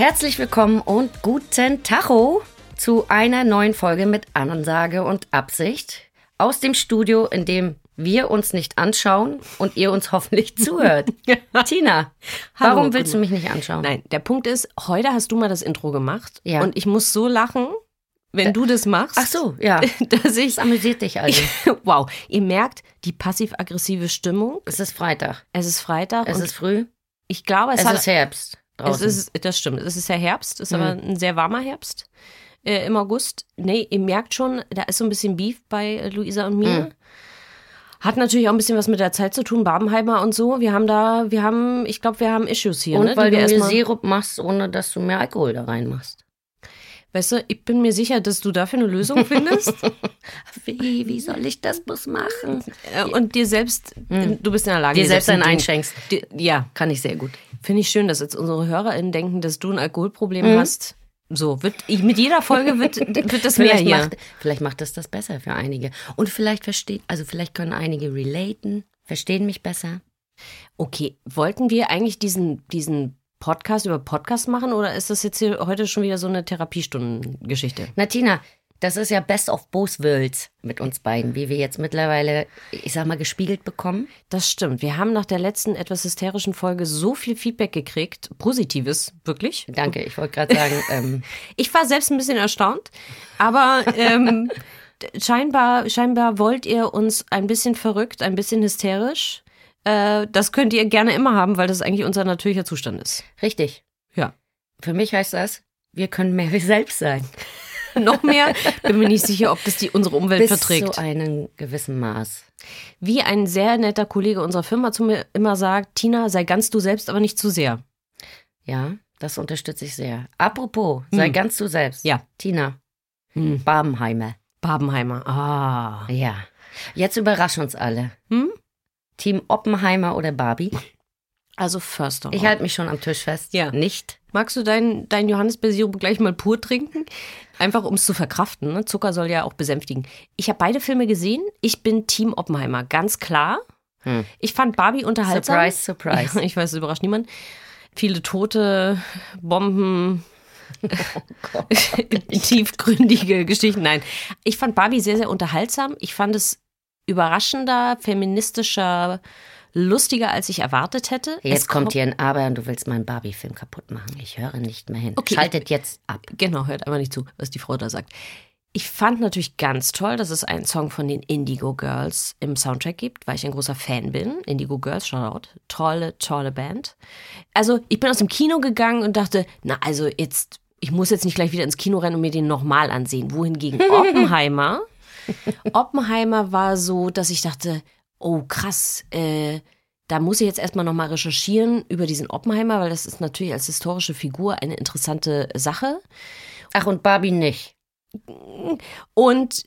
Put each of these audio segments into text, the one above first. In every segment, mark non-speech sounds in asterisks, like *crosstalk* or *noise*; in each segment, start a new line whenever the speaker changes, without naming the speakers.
Herzlich willkommen und guten Tacho zu einer neuen Folge mit Ansage und Absicht aus dem Studio, in dem wir uns nicht anschauen und ihr uns *laughs* hoffentlich zuhört. Tina,
Hallo,
warum willst du mich nicht anschauen?
Nein, der Punkt ist, heute hast du mal das Intro gemacht
Ja.
und ich muss so lachen, wenn du das machst.
Ach so, ja. *laughs*
Dass ich,
Das amüsiert dich also. *laughs*
wow, ihr merkt die passiv-aggressive Stimmung.
Es ist Freitag.
Es ist Freitag
Es ist früh.
ich glaube, es,
Es
hat,
ist Herbst.
Es
Draußen.
ist, das stimmt, es ist ja Herbst, ist
Mhm.
aber ein sehr warmer Herbst äh, im August. Nee, ihr merkt schon, da ist so ein bisschen Beef bei äh, Luisa und mir.
Mhm.
Hat natürlich auch ein bisschen was mit der Zeit zu tun, Babenheimer und so. Wir haben da, wir haben, ich glaube, wir haben Issues hier.
und
ne,
weil du
wir
mir Sirup machst, ohne dass du mehr Alkohol da reinmachst.
Weißt du, ich bin mir sicher, dass du dafür eine Lösung *laughs* findest.
Wie, wie soll ich das bloß machen?
Äh, und dir selbst, du bist in der Lage,
Dir selbst einen einschenkst.
Dir- Ja,
Kann ich sehr gut.
Finde ich schön, dass jetzt unsere HörerInnen denken, dass du ein Alkoholproblem
Mhm.
hast. So, wird, ich, mit jeder Folge wird, *laughs* wird das mehr
Vielleicht
hier.
macht, vielleicht macht das das besser für einige. Und vielleicht versteht, also vielleicht können einige relaten, verstehen mich besser.
Okay, wollten wir eigentlich diesen, diesen Podcast über Podcast machen oder ist das jetzt hier heute schon wieder so eine Therapiestundengeschichte?
Na Tina, das ist ja Best of Both Worlds mit uns beiden, wie wir jetzt mittlerweile, ich sag mal, gespiegelt bekommen.
Das stimmt. Wir haben nach der letzten etwas hysterischen Folge so viel Feedback gekriegt. Positives, wirklich.
Danke, ich wollte gerade sagen, ähm, *laughs*
Ich war selbst ein bisschen erstaunt, aber ähm, scheinbar, scheinbar wollt ihr uns ein bisschen verrückt, ein bisschen hysterisch. Äh, das könnt ihr gerne immer haben, weil das eigentlich unser natürlicher Zustand ist.
richtig.
Ja.
Für mich heißt das, wir können mehr wir selbst sein. *laughs*
Noch mehr bin mir nicht sicher, ob das die unsere Umwelt
Bis
verträgt.
zu einem gewissen Maß.
Wie ein sehr netter Kollege unserer Firma zu mir immer sagt, Tina, sei ganz du selbst, aber nicht zu sehr.
Ja, das unterstütze ich sehr. Apropos, sei
Hm.
ganz du selbst.
Ja.
Tina,
Hm.
Babenheimer.
Babenheimer. Ah.
Ja. Jetzt überrasch uns alle.
Hm?
Team Oppenheimer oder Barbie?
Also first of all.
Ich halte mich schon am Tisch fest.
Ja.
Nicht.
Magst du deinen dein Johannisbeersirup gleich mal pur trinken? Einfach um es zu verkraften. Ne? Zucker soll ja auch besänftigen. Ich habe beide Filme gesehen. Ich bin Team Oppenheimer, ganz klar.
Hm.
Ich fand Barbie unterhaltsam.
Surprise, surprise. *laughs*
Ich weiß, es überrascht niemand. Viele Tote, Bomben,
Oh *laughs*
tiefgründige Geschichten. Nein, ich fand Barbie sehr, sehr unterhaltsam. Ich fand es überraschender, feministischer, lustiger, als ich erwartet hätte.
Jetzt
Es
kommt hier ein Aber und du willst meinen Barbie-Film kaputt machen. Ich höre nicht mehr hin.
Okay.
Schaltet jetzt ab.
Genau, hört einfach nicht zu, was die Frau da sagt. Ich fand natürlich ganz toll, dass es einen Song von den Indigo Girls im Soundtrack gibt, weil ich ein großer Fan bin. Indigo Girls, Shoutout. Tolle, tolle Band. Also, ich bin aus dem Kino gegangen und dachte, na, also jetzt, ich muss jetzt nicht gleich wieder ins Kino rennen und mir den nochmal ansehen. Wohingegen *laughs* Oppenheimer, Oppenheimer war so, dass ich dachte, oh krass, äh, da muss ich jetzt erstmal nochmal recherchieren über diesen Oppenheimer, weil das ist natürlich als historische Figur eine interessante Sache.
Ach, und Barbie nicht.
Und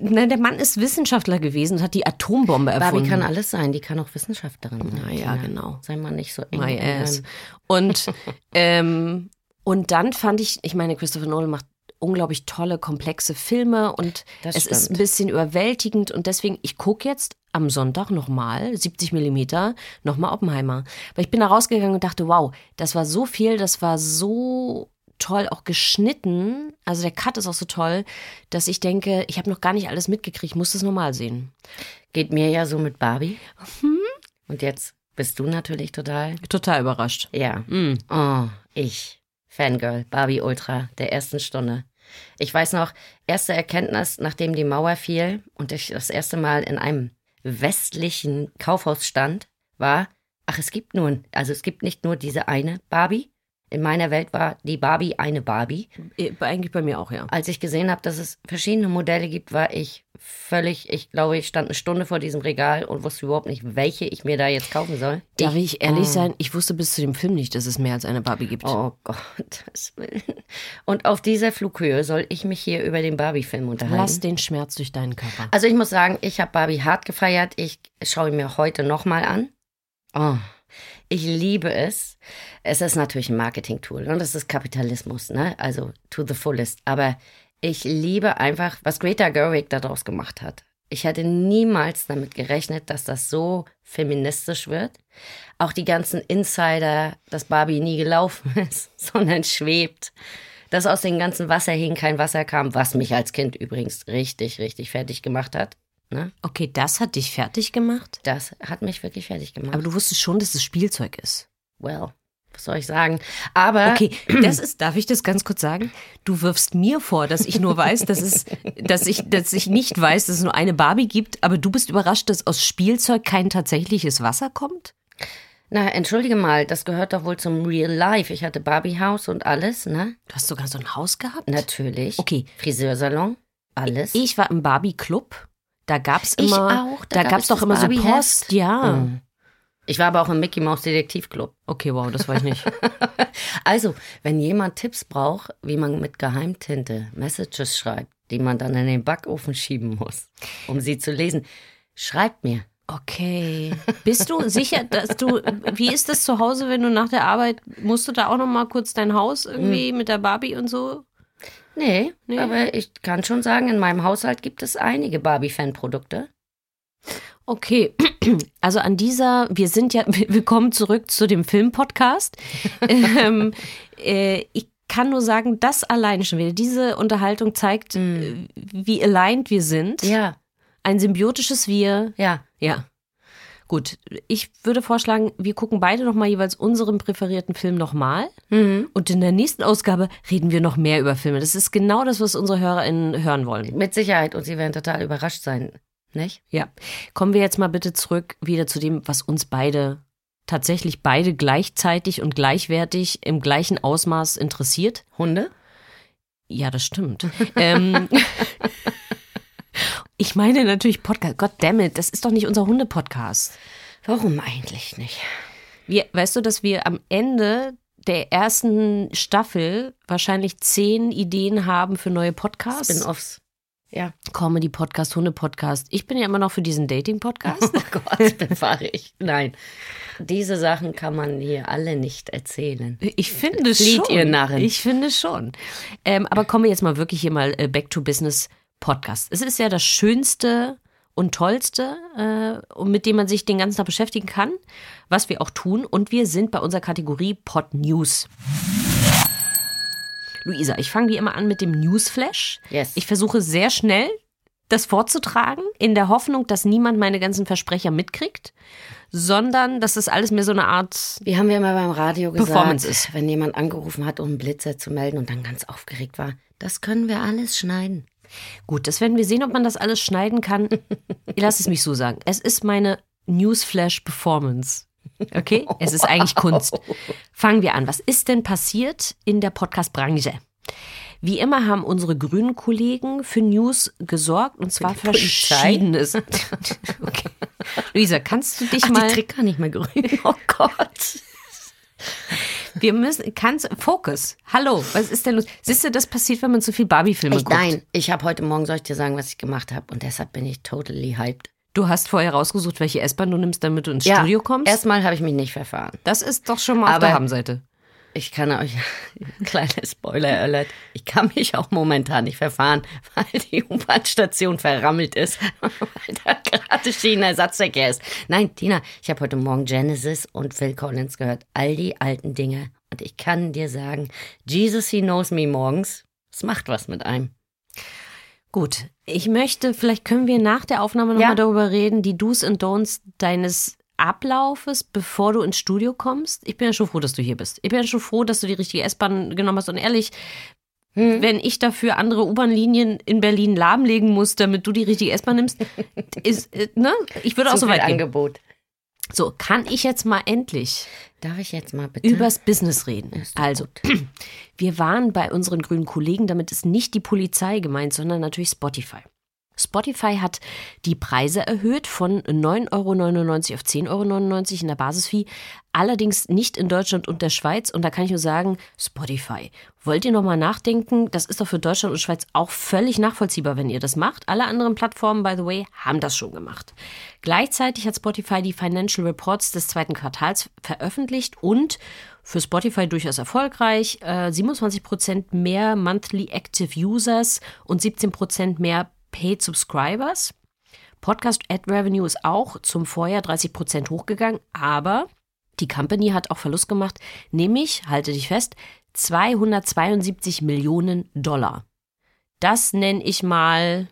na, der Mann ist Wissenschaftler gewesen und hat die Atombombe erfunden.
Barbie kann alles sein. Die kann auch Wissenschaftlerin sein.
Na ja, genau.
Sei mal nicht so eng.
My ass. Und, *laughs* ähm, und dann fand ich, ich meine, Christopher Nolan macht unglaublich tolle, komplexe Filme und
Das
es ist
stimmt.
ein bisschen überwältigend und deswegen, ich gucke jetzt am Sonntag nochmal, 70 Millimeter, nochmal Oppenheimer. Weil ich bin da rausgegangen und dachte, wow, das war so viel, das war so toll auch geschnitten. Also der Cut ist auch so toll, dass ich denke, ich habe noch gar nicht alles mitgekriegt, ich muss das nochmal sehen.
Geht mir ja so mit Barbie.
Hm?
Und jetzt bist du natürlich total.
Total überrascht.
Ja.
Mm.
Oh, ich. Fangirl. Barbie Ultra der ersten Stunde. Ich weiß noch, erste Erkenntnis, nachdem die Mauer fiel und ich das erste Mal in einem westlichen Kaufhaus stand, war, ach, es gibt nur, also es gibt nicht nur diese eine Barbie. In meiner Welt war die Barbie eine Barbie.
Äh, Eigentlich bei mir auch, ja.
Als ich gesehen habe, dass es verschiedene Modelle gibt, war ich völlig, ich glaube, ich stand eine Stunde vor diesem Regal und wusste überhaupt nicht, welche ich mir da jetzt kaufen soll.
Darf ich ehrlich
oh.
sein? Ich wusste bis zu dem Film nicht, dass es mehr als eine Barbie gibt.
Oh Gottes *laughs* Willen. Und auf dieser Flughöhe soll ich mich hier über den Barbie-Film unterhalten.
Lass den Schmerz durch deinen Körper.
Also ich muss sagen, ich habe Barbie hart gefeiert. Ich schaue ihn mir heute nochmal an. Oh, ich liebe es. Es ist natürlich ein Marketing-Tool und es ist Kapitalismus, ne? Also to the fullest. Aber ich liebe einfach, was Greta Gerwig daraus gemacht hat. Ich hätte niemals damit gerechnet, dass das so feministisch wird. Auch die ganzen Insider, dass Barbie nie gelaufen *laughs* ist, sondern schwebt. Dass aus den ganzen Wasserhähnen kein Wasser kam, was mich als Kind übrigens richtig, richtig fertig gemacht hat. Ne?
Okay, das hat dich fertig gemacht?
Das hat mich wirklich fertig gemacht.
Aber du wusstest schon, dass es Spielzeug ist.
well, was soll ich sagen? Aber
Okay, *clears throat* das ist, darf ich das ganz kurz sagen? Du wirfst mir vor, dass ich nur weiß, dass es, *laughs* dass ich, dass ich nicht weiß, dass es nur eine Barbie gibt, aber du bist überrascht, dass aus Spielzeug kein tatsächliches Wasser kommt?
na, entschuldige mal, das gehört doch wohl zum Real Life. Ich hatte Barbie-Haus und alles, ne?
Du hast sogar so ein Haus gehabt?
Natürlich.
Okay.
Friseursalon, alles.
Ich war im Barbie-Club. Da gab's immer,
auch, da
da,
gab
gab's
es
doch immer so. Post, ja.
Mhm. Ich war aber auch im Mickey Mouse Detektivclub.
Okay, wow, das war ich nicht. *laughs*
Also, wenn jemand Tipps braucht, wie man mit Geheimtinte Messages schreibt, die man dann in den Backofen schieben muss, um sie zu lesen, schreibt mir.
Okay. Bist du sicher, dass du, wie ist das zu Hause, wenn du nach der Arbeit, musst du da auch noch mal kurz dein Haus irgendwie mit der Barbie und so?
Nee,
Nee.
aber ich kann schon sagen, in meinem Haushalt gibt es einige Barbie-Fan-Produkte.
Okay, *clears throat* also an dieser, wir sind ja, *laughs* wir kommen zurück zu dem Film-Podcast. *laughs* ähm, äh, ich kann nur sagen, das allein schon wieder, diese Unterhaltung zeigt, äh, wie aligned wir sind.
Ja,
Ein symbiotisches Wir.
ja.
Ja. Gut, ich würde vorschlagen, wir gucken beide nochmal jeweils unseren präferierten Film nochmal.
Mhm.
Und in der nächsten Ausgabe reden wir noch mehr über Filme. Das ist genau das, was unsere HörerInnen hören wollen.
Mit Sicherheit. Und sie werden total überrascht sein. Nicht?
Ja. Kommen wir jetzt mal bitte zurück wieder zu dem, was uns beide tatsächlich beide gleichzeitig und gleichwertig im gleichen Ausmaß interessiert.
Hunde?
Ja, das stimmt. *laughs* ähm, *laughs* ich meine natürlich Podcast. God damn it, das ist doch nicht unser Hunde-Podcast.
Warum eigentlich nicht?
Wir, weißt du, dass wir am Ende der ersten Staffel wahrscheinlich zehn Ideen haben für neue Podcasts?
Spin-offs. Ja.
Comedy-Podcast, Hunde-Podcast. Ich bin ja immer noch für diesen Dating-Podcast.
Oh Gott, bewahre ich. Nein. Diese Sachen kann man hier alle nicht erzählen.
Ich finde
Flieht,
schon.
ihr Narren.
Ich finde schon. Ähm, aber kommen wir jetzt mal wirklich hier mal äh, back to business Podcast. Es ist ja das Schönste und Tollste, äh, mit dem man sich den ganzen Tag beschäftigen kann, was wir auch tun. Und wir sind bei unserer Kategorie Pod News. Luisa, ich fange wie immer an mit dem Newsflash.
Yes.
Ich versuche sehr schnell das vorzutragen, in der Hoffnung, dass niemand meine ganzen Versprecher mitkriegt, sondern dass das alles mehr so eine Art
Wie haben wir mal beim Radio gesagt,
Performance ist.
wenn jemand angerufen hat, um einen Blitzer zu melden und dann ganz aufgeregt war, das können wir alles schneiden.
Gut, das werden wir sehen, ob man das alles schneiden kann. Lass es mich so sagen. Es ist meine Newsflash-Performance. Okay? Es ist eigentlich Kunst. Fangen wir an. Was ist denn passiert in der Podcast-Branche? Wie immer haben unsere grünen Kollegen für News gesorgt und zwar
Polizei?
verschiedenes. *laughs* Okay. Luisa, kannst du dich
Ach,
mal.
die Trick kann nicht mehr grün. Oh Gott.
Wir müssen. Kannst. Fokus. Hallo, was ist denn los? Siehst du, das passiert, wenn man zu viel Barbie-Filme guckt.
nein, ich habe heute Morgen, soll ich dir sagen, was ich gemacht habe und deshalb bin ich totally hyped.
Du hast vorher rausgesucht, welche S-Bahn du nimmst, damit du ins Studio kommst.
Erstmal habe ich mich nicht verfahren.
Das ist doch schon mal auf
Aber-
der Habenseite.
Ich kann euch, *laughs* kleiner Spoiler alert, ich kann mich auch momentan nicht verfahren, weil die U-Bahn-Station verrammelt ist, *laughs* weil da gerade Schienenersatzverkehr ist. Nein, Tina, ich habe heute Morgen Genesis und Phil Collins gehört, all die alten Dinge. Und ich kann dir sagen, Jesus, he knows me morgens, es macht was mit einem.
Gut, ich möchte, vielleicht können wir nach der Aufnahme nochmal
Ja.
darüber reden, die Do's und Don'ts deines Ablaufes, bevor du ins Studio kommst. Ich bin ja schon froh, dass du hier bist. Ich bin ja schon froh, dass du die richtige S-Bahn genommen hast. Und ehrlich, wenn ich dafür andere U-Bahn-Linien in Berlin lahmlegen muss, damit du die richtige S-Bahn nimmst, *laughs* ist, äh, ne? Ich würde auch
Zu
so
viel
weit gehen.
Angebot.
So, kann ich jetzt mal endlich
Darf ich jetzt mal bitte?
übers Business reden? Also, *clears throat* wir waren bei unseren grünen Kollegen, damit ist nicht die Polizei gemeint, sondern natürlich Spotify. Spotify hat die Preise erhöht von 9,99 Euro auf 10,99 Euro in der Basisfee, allerdings nicht in Deutschland und der Schweiz. Und da kann ich nur sagen, Spotify, wollt ihr nochmal nachdenken? Das ist doch für Deutschland und Schweiz auch völlig nachvollziehbar, wenn ihr das macht. Alle anderen Plattformen, by the way, haben das schon gemacht. Gleichzeitig hat Spotify die Financial Reports des zweiten Quartals veröffentlicht und für Spotify durchaus erfolgreich. Äh, 27% mehr Monthly Active Users und 17% mehr Paid Subscribers. Podcast Ad Revenue ist auch zum Vorjahr 30% hochgegangen, aber die Company hat auch Verlust gemacht, nämlich, halte dich fest, 272 Millionen Dollar. Das nenne ich mal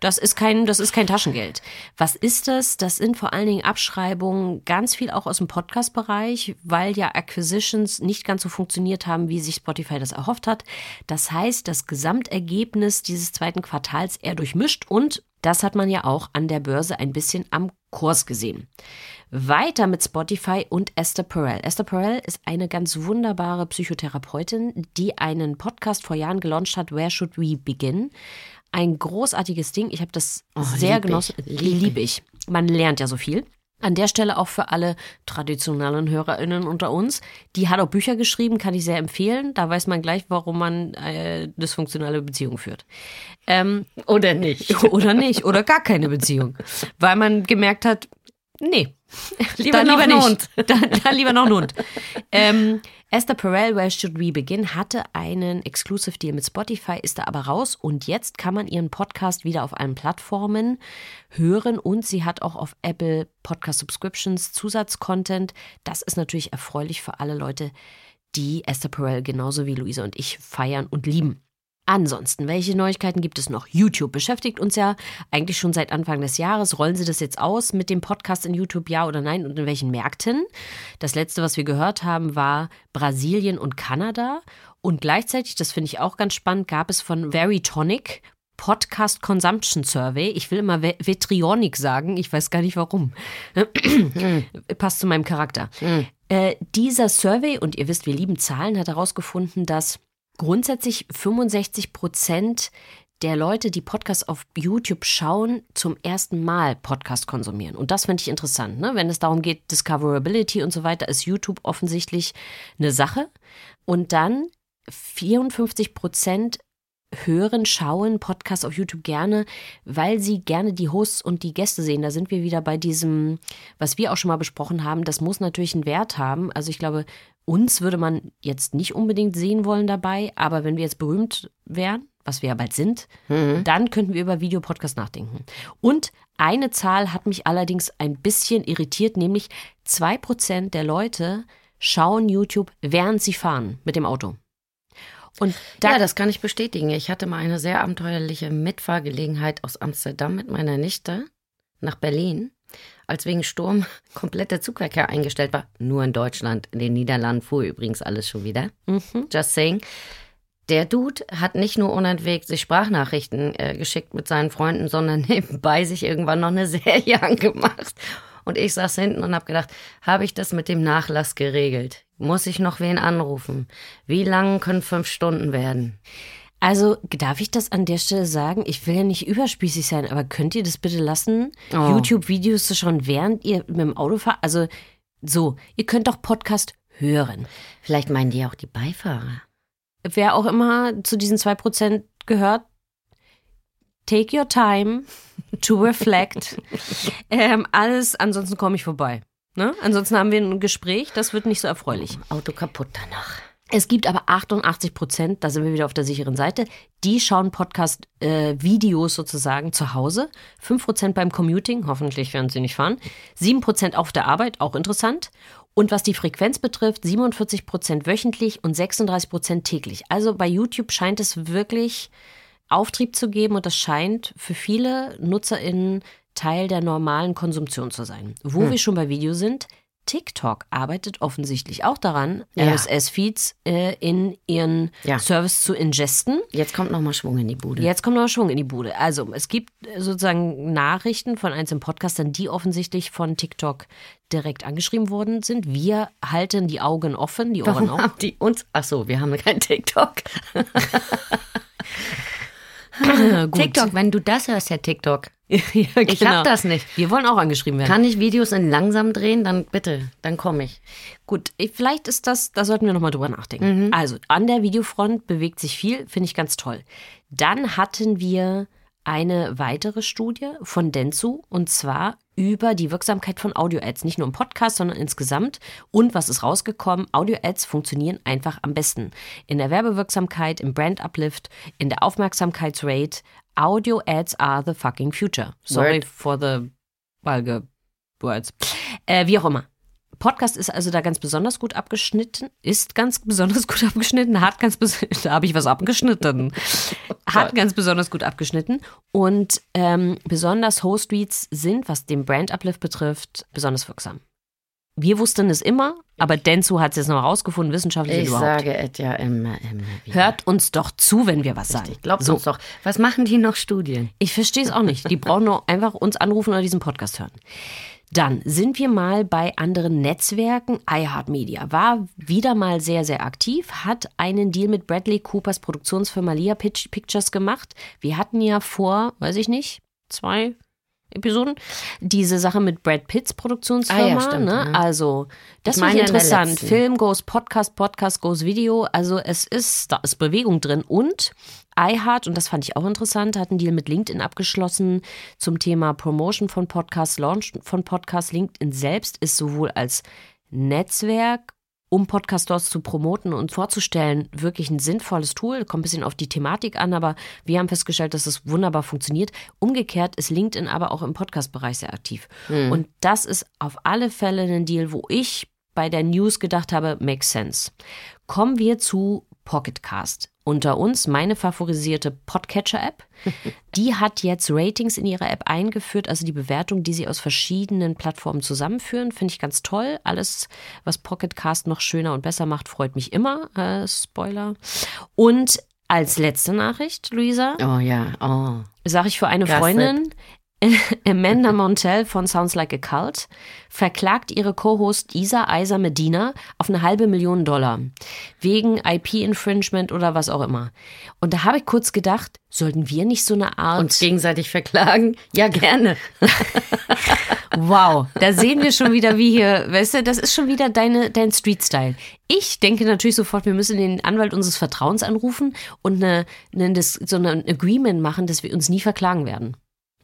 das ist kein, das ist kein Taschengeld. Was ist das? Das sind vor allen Dingen Abschreibungen, ganz viel auch aus dem Podcast-Bereich, weil ja Acquisitions nicht ganz so funktioniert haben, wie sich Spotify das erhofft hat. Das heißt, das Gesamtergebnis dieses zweiten Quartals eher durchmischt und das hat man ja auch an der Börse ein bisschen am Kurs gesehen. Weiter mit Spotify und Esther Perel. Esther Perel ist eine ganz wunderbare Psychotherapeutin, die einen Podcast vor Jahren gelauncht hat, Where Should We Begin? Ein großartiges Ding. Ich habe das sehr
lieb
genossen.
ich,
Lieb, ich. Man lernt ja so viel. An der Stelle auch für alle traditionellen HörerInnen unter uns. Die hat auch Bücher geschrieben, kann ich sehr empfehlen. Da weiß man gleich, warum man äh, dysfunktionale Beziehungen führt. Ähm,
Oder nicht? *laughs*
oder nicht. Oder gar keine Beziehung. Weil man gemerkt hat, nee. *laughs*
Lieber
dann
noch
lieber
ein
nicht.
Hund. *laughs*
Dann, dann lieber noch ein Hund. Ähm, Esther Perel, Where Should We Begin, hatte einen Exclusive Deal mit Spotify, ist da aber raus und jetzt kann man ihren Podcast wieder auf allen Plattformen hören und sie hat auch auf Apple Podcast Subscriptions Zusatzcontent. Das ist natürlich erfreulich für alle Leute, die Esther Perel genauso wie Luisa und ich feiern und lieben. Ansonsten, welche Neuigkeiten gibt es noch? YouTube beschäftigt uns ja eigentlich schon seit Anfang des Jahres. Rollen Sie das jetzt aus mit dem Podcast in YouTube, ja oder nein? Und in welchen Märkten? Das letzte, was wir gehört haben, war Brasilien und Kanada. Und gleichzeitig, das finde ich auch ganz spannend, gab es von Veritonic Podcast Consumption Survey. Ich will immer Ve- Vetrionic sagen, ich weiß gar nicht warum. *clears throat* Passt zu meinem Charakter. Äh, dieser Survey, und ihr wisst, wir lieben Zahlen, hat herausgefunden, dass grundsätzlich 65 Prozent der Leute, die Podcasts auf YouTube schauen, zum ersten Mal Podcast konsumieren. Und das finde ich interessant. Ne? Wenn es darum geht, Discoverability und so weiter, ist YouTube offensichtlich eine Sache. Und dann 54 Prozent hören, schauen Podcasts auf YouTube gerne, weil sie gerne die Hosts und die Gäste sehen. Da sind wir wieder bei diesem, was wir auch schon mal besprochen haben. Das muss natürlich einen Wert haben. Also ich glaube, uns würde man jetzt nicht unbedingt sehen wollen dabei, aber wenn wir jetzt berühmt wären, was wir ja bald sind, dann könnten wir über Videopodcast nachdenken. Und eine Zahl hat mich allerdings ein bisschen irritiert, nämlich zwei Prozent der Leute schauen YouTube, während sie fahren mit dem Auto. Und da,
ja, das kann ich bestätigen. Ich hatte mal eine sehr abenteuerliche Mitfahrgelegenheit aus Amsterdam mit meiner Nichte nach Berlin, als wegen Sturm *laughs* komplett der Zugverkehr eingestellt war. Nur in Deutschland. In den Niederlanden fuhr übrigens alles schon wieder. Just saying. Der Dude hat nicht nur unentwegt sich Sprachnachrichten äh, geschickt mit seinen Freunden, sondern *laughs* nebenbei sich irgendwann noch eine Serie *laughs* angemacht. Und ich saß hinten und habe gedacht, habe ich das mit dem Nachlass geregelt? Muss ich noch wen anrufen? Wie lang können fünf Stunden werden?
Also, darf ich das an der Stelle sagen? Ich will ja nicht überspießig sein, aber könnt ihr das bitte lassen,
Oh.
YouTube-Videos zu schauen, während ihr mit dem Auto fahrt? Also, so, ihr könnt doch Podcast hören.
Vielleicht meinen die auch die Beifahrer.
Wer auch immer zu diesen 2% gehört, take your time to reflect. *laughs* ähm, alles, ansonsten komme ich vorbei. Ne? Ansonsten haben wir ein Gespräch, das wird nicht so erfreulich.
Auto kaputt danach.
Es gibt aber 88 Prozent, da sind wir wieder auf der sicheren Seite, die schauen Podcast-Videos sozusagen zu Hause. 5 Prozent beim Commuting, hoffentlich werden sie nicht fahren. 7 Prozent auf der Arbeit, auch interessant. Und was die Frequenz betrifft, 47 Prozent wöchentlich und 36 Prozent täglich. Also bei YouTube scheint es wirklich Auftrieb zu geben und das scheint für viele NutzerInnen Teil der normalen Konsumption zu sein. Wo wir schon bei Video sind, TikTok arbeitet offensichtlich auch daran,
Ja.
RSS-Feeds äh, in ihren
Ja.
Service zu ingesten.
Jetzt kommt noch mal Schwung in die Bude.
Jetzt kommt noch Schwung in die Bude. Also, es gibt sozusagen Nachrichten von einzelnen Podcastern, die offensichtlich von TikTok direkt angeschrieben worden sind. Wir halten die Augen offen, die Ohren
Warum
auch.
haben die uns? Ach so, wir haben kein TikTok. *laughs* *laughs*
Gut.
TikTok, wenn du das hörst, Herr TikTok. *laughs*
ja,
Ich hab das nicht.
Wir wollen auch angeschrieben werden.
Kann ich Videos in langsam drehen? Dann bitte, dann komme ich.
Gut, ich- vielleicht ist das, da sollten wir nochmal drüber nachdenken. Also, an der Videofront bewegt sich viel, finde ich ganz toll. Dann hatten wir eine weitere Studie von Dentsu und zwar über die Wirksamkeit von Audio-Ads, nicht nur im Podcast, sondern insgesamt. Und was ist rausgekommen? Audio-Ads funktionieren einfach am besten. In der Werbewirksamkeit, im Brand-Uplift, in der Aufmerksamkeitsrate. Audio-Ads are the fucking future. Sorry
Word.
for the vulgar words. Äh, wie auch immer. Podcast ist also da ganz besonders gut abgeschnitten, ist ganz besonders gut *laughs* abgeschnitten, hat ganz bes *laughs* da habe ich was abgeschnitten, hat ganz besonders gut abgeschnitten und ähm, besonders Host Reads sind, was den Brand Uplift betrifft, besonders wirksam. Wir wussten es immer, aber Denzu hat es jetzt noch rausgefunden, wissenschaftlich
Ich
überhaupt.
sage es ja immer, immer wieder.
Hört uns doch zu, wenn wir was sagen.
Glaubt
so,
uns doch. Was machen die noch Studien?
ich verstehe es auch nicht. Die brauchen nur einfach uns anrufen oder diesen Podcast hören. Dann sind wir mal bei anderen Netzwerken. iHeartMedia war wieder mal sehr, sehr aktiv, hat einen Deal mit Bradley Coopers Produktionsfirma Pitch- Pictures gemacht. Wir hatten ja vor, weiß ich nicht, zwei Episoden, diese Sache mit Brad Pitts Produktionsfirma.
Ah ja, stimmt,
ne?
ja.
Also, das
der
interessant. Film goes Podcast, Podcast goes Video. Also es ist, da ist Bewegung drin. Und iHeart, und das fand ich auch interessant, hat einen Deal mit LinkedIn abgeschlossen zum Thema Promotion von Podcasts, Launch von Podcasts. LinkedIn selbst ist sowohl als Netzwerk um Podcast-Stores zu promoten und vorzustellen, wirklich ein sinnvolles Tool. Kommt ein bisschen auf die Thematik an, aber wir haben festgestellt, dass es wunderbar funktioniert. Umgekehrt ist LinkedIn aber auch im Podcast-Bereich sehr aktiv. Und das ist auf alle Fälle ein Deal, wo ich bei der News gedacht habe, makes sense. Kommen wir zu Pocketcast. Unter uns meine favorisierte Podcatcher-App. *laughs* Die hat jetzt Ratings in ihrer App eingeführt, also die Bewertung, die sie aus verschiedenen Plattformen zusammenführen, finde ich ganz toll. Alles, was Pocketcast noch schöner und besser macht, freut mich immer. Äh, Spoiler. Und als letzte Nachricht, Luisa,
Oh ja, oh.
sage ich für eine
Gossip.
Freundin, *laughs* Amanda Montell von Sounds Like a Cult verklagt ihre Co-Host Isa Eiser Medina auf eine halbe Million Dollar wegen IP-Infringement oder was auch immer. Und da habe ich kurz gedacht, sollten wir nicht so eine Art
Uns gegenseitig verklagen? Ja, gerne. *laughs*
Wow, da sehen wir schon wieder, wie hier, weißt du, das ist schon wieder deine, dein Street-Style. Ich denke natürlich sofort, wir müssen den Anwalt unseres Vertrauens anrufen und eine, eine, so ein Agreement machen, dass wir uns nie verklagen werden.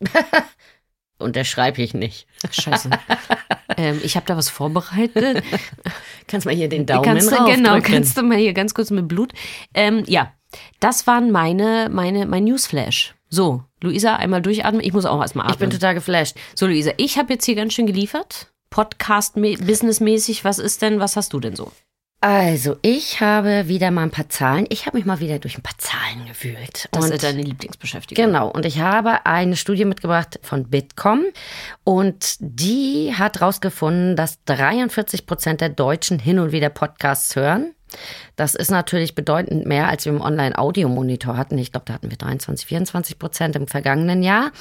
*laughs*
Unterschreibe ich nicht.
Scheiße. *laughs* ähm, ich habe da was vorbereitet. *laughs*
Kannst mal hier den Daumen
kannst du, genau, kannst du mal hier ganz kurz mit Blut. Ähm, ja, das waren meine, meine, mein Newsflash. So, Luisa, einmal durchatmen. Ich muss auch erstmal atmen.
Ich bin total geflasht.
so, Luisa, ich habe jetzt hier ganz schön geliefert. Podcast-businessmäßig, was ist denn, was hast du denn so?
Also, ich habe wieder mal ein paar Zahlen. Ich habe mich mal wieder durch ein paar Zahlen gewühlt.
Das
Und-
ist deine Lieblingsbeschäftigung.
Genau, und ich habe eine Studie mitgebracht von Bitkom und die hat rausgefunden, dass 43 Prozent der Deutschen hin und wieder Podcasts hören. Das ist natürlich bedeutend mehr, als wir im Online-Audio-Monitor hatten. Ich glaube, da hatten wir 23, 24 Prozent im vergangenen Jahr.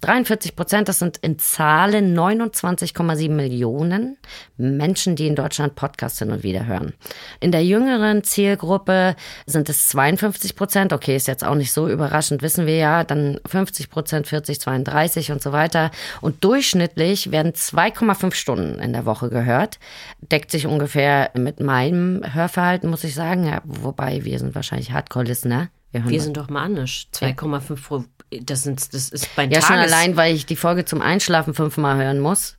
43 Prozent, das sind in Zahlen 29,7 Millionen Menschen, die in Deutschland Podcasts hin und wieder hören. In der jüngeren Zielgruppe sind es 52 Prozent. Okay, ist jetzt auch nicht so überraschend, wissen wir ja. Dann 50 Prozent, 40, 32 und so weiter. Und durchschnittlich werden 2,5 Stunden in der Woche gehört. Deckt sich ungefähr mit meinem Hörverhalten, muss ich sagen. Ja, wobei wir sind wahrscheinlich Hardcore-Listener. hören
Wir sind doch manisch. 2,5 pro. Das, sind, das ist mein
Ja, schon
Tages
allein, weil ich die Folge zum Einschlafen fünfmal hören muss.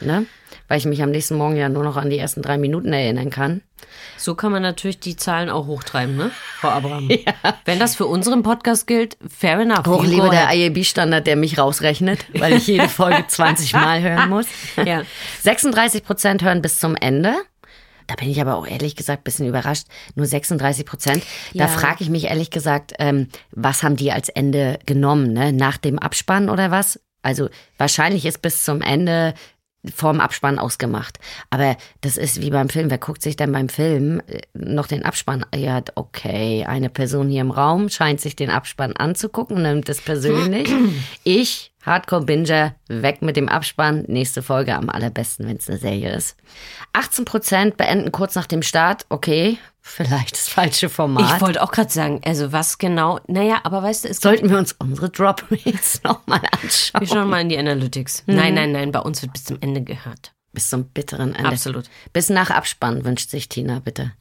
Ne? Weil ich mich am nächsten Morgen ja nur noch an die ersten drei Minuten erinnern kann.
So kann man natürlich die Zahlen auch hochtreiben, ne? Frau Abraham. *laughs* Wenn das für unseren Podcast gilt, fair enough.
Hoch
You
liebe
go
der. IAB-Standard, der mich rausrechnet, weil ich jede Folge *laughs* 20 Mal hören muss.
Ja. *laughs*
36 Prozent hören bis zum Ende. Da bin ich aber auch ehrlich gesagt ein bisschen überrascht. Nur 36 Prozent. Da
Ja.
frage ich mich ehrlich gesagt, ähm, was haben die als Ende genommen? Ne? Nach dem Abspann oder was? Also wahrscheinlich ist bis zum Ende vorm Abspann ausgemacht. Aber das ist wie beim Film. Wer guckt sich denn beim Film äh, noch den Abspann? Ja, okay, eine Person hier im Raum scheint sich den Abspann anzugucken, nimmt es persönlich. *clears throat* Ich, Hardcore-Binger, weg mit dem Abspann. Nächste Folge am allerbesten, wenn es eine Serie ist. 18 Prozent beenden kurz nach dem Start. Okay, vielleicht das falsche Format.
Ich wollte auch gerade sagen, also was genau, naja, aber weißt du, es
Sollten wir uns unsere Drop Rates *laughs* nochmal anschauen?
wir schauen mal in die Analytics. Nein, nein, nein, bei uns wird bis zum Ende gehört.
Bis zum bitteren Ende.
Absolut.
Bis nach Abspann wünscht sich Tina, bitte.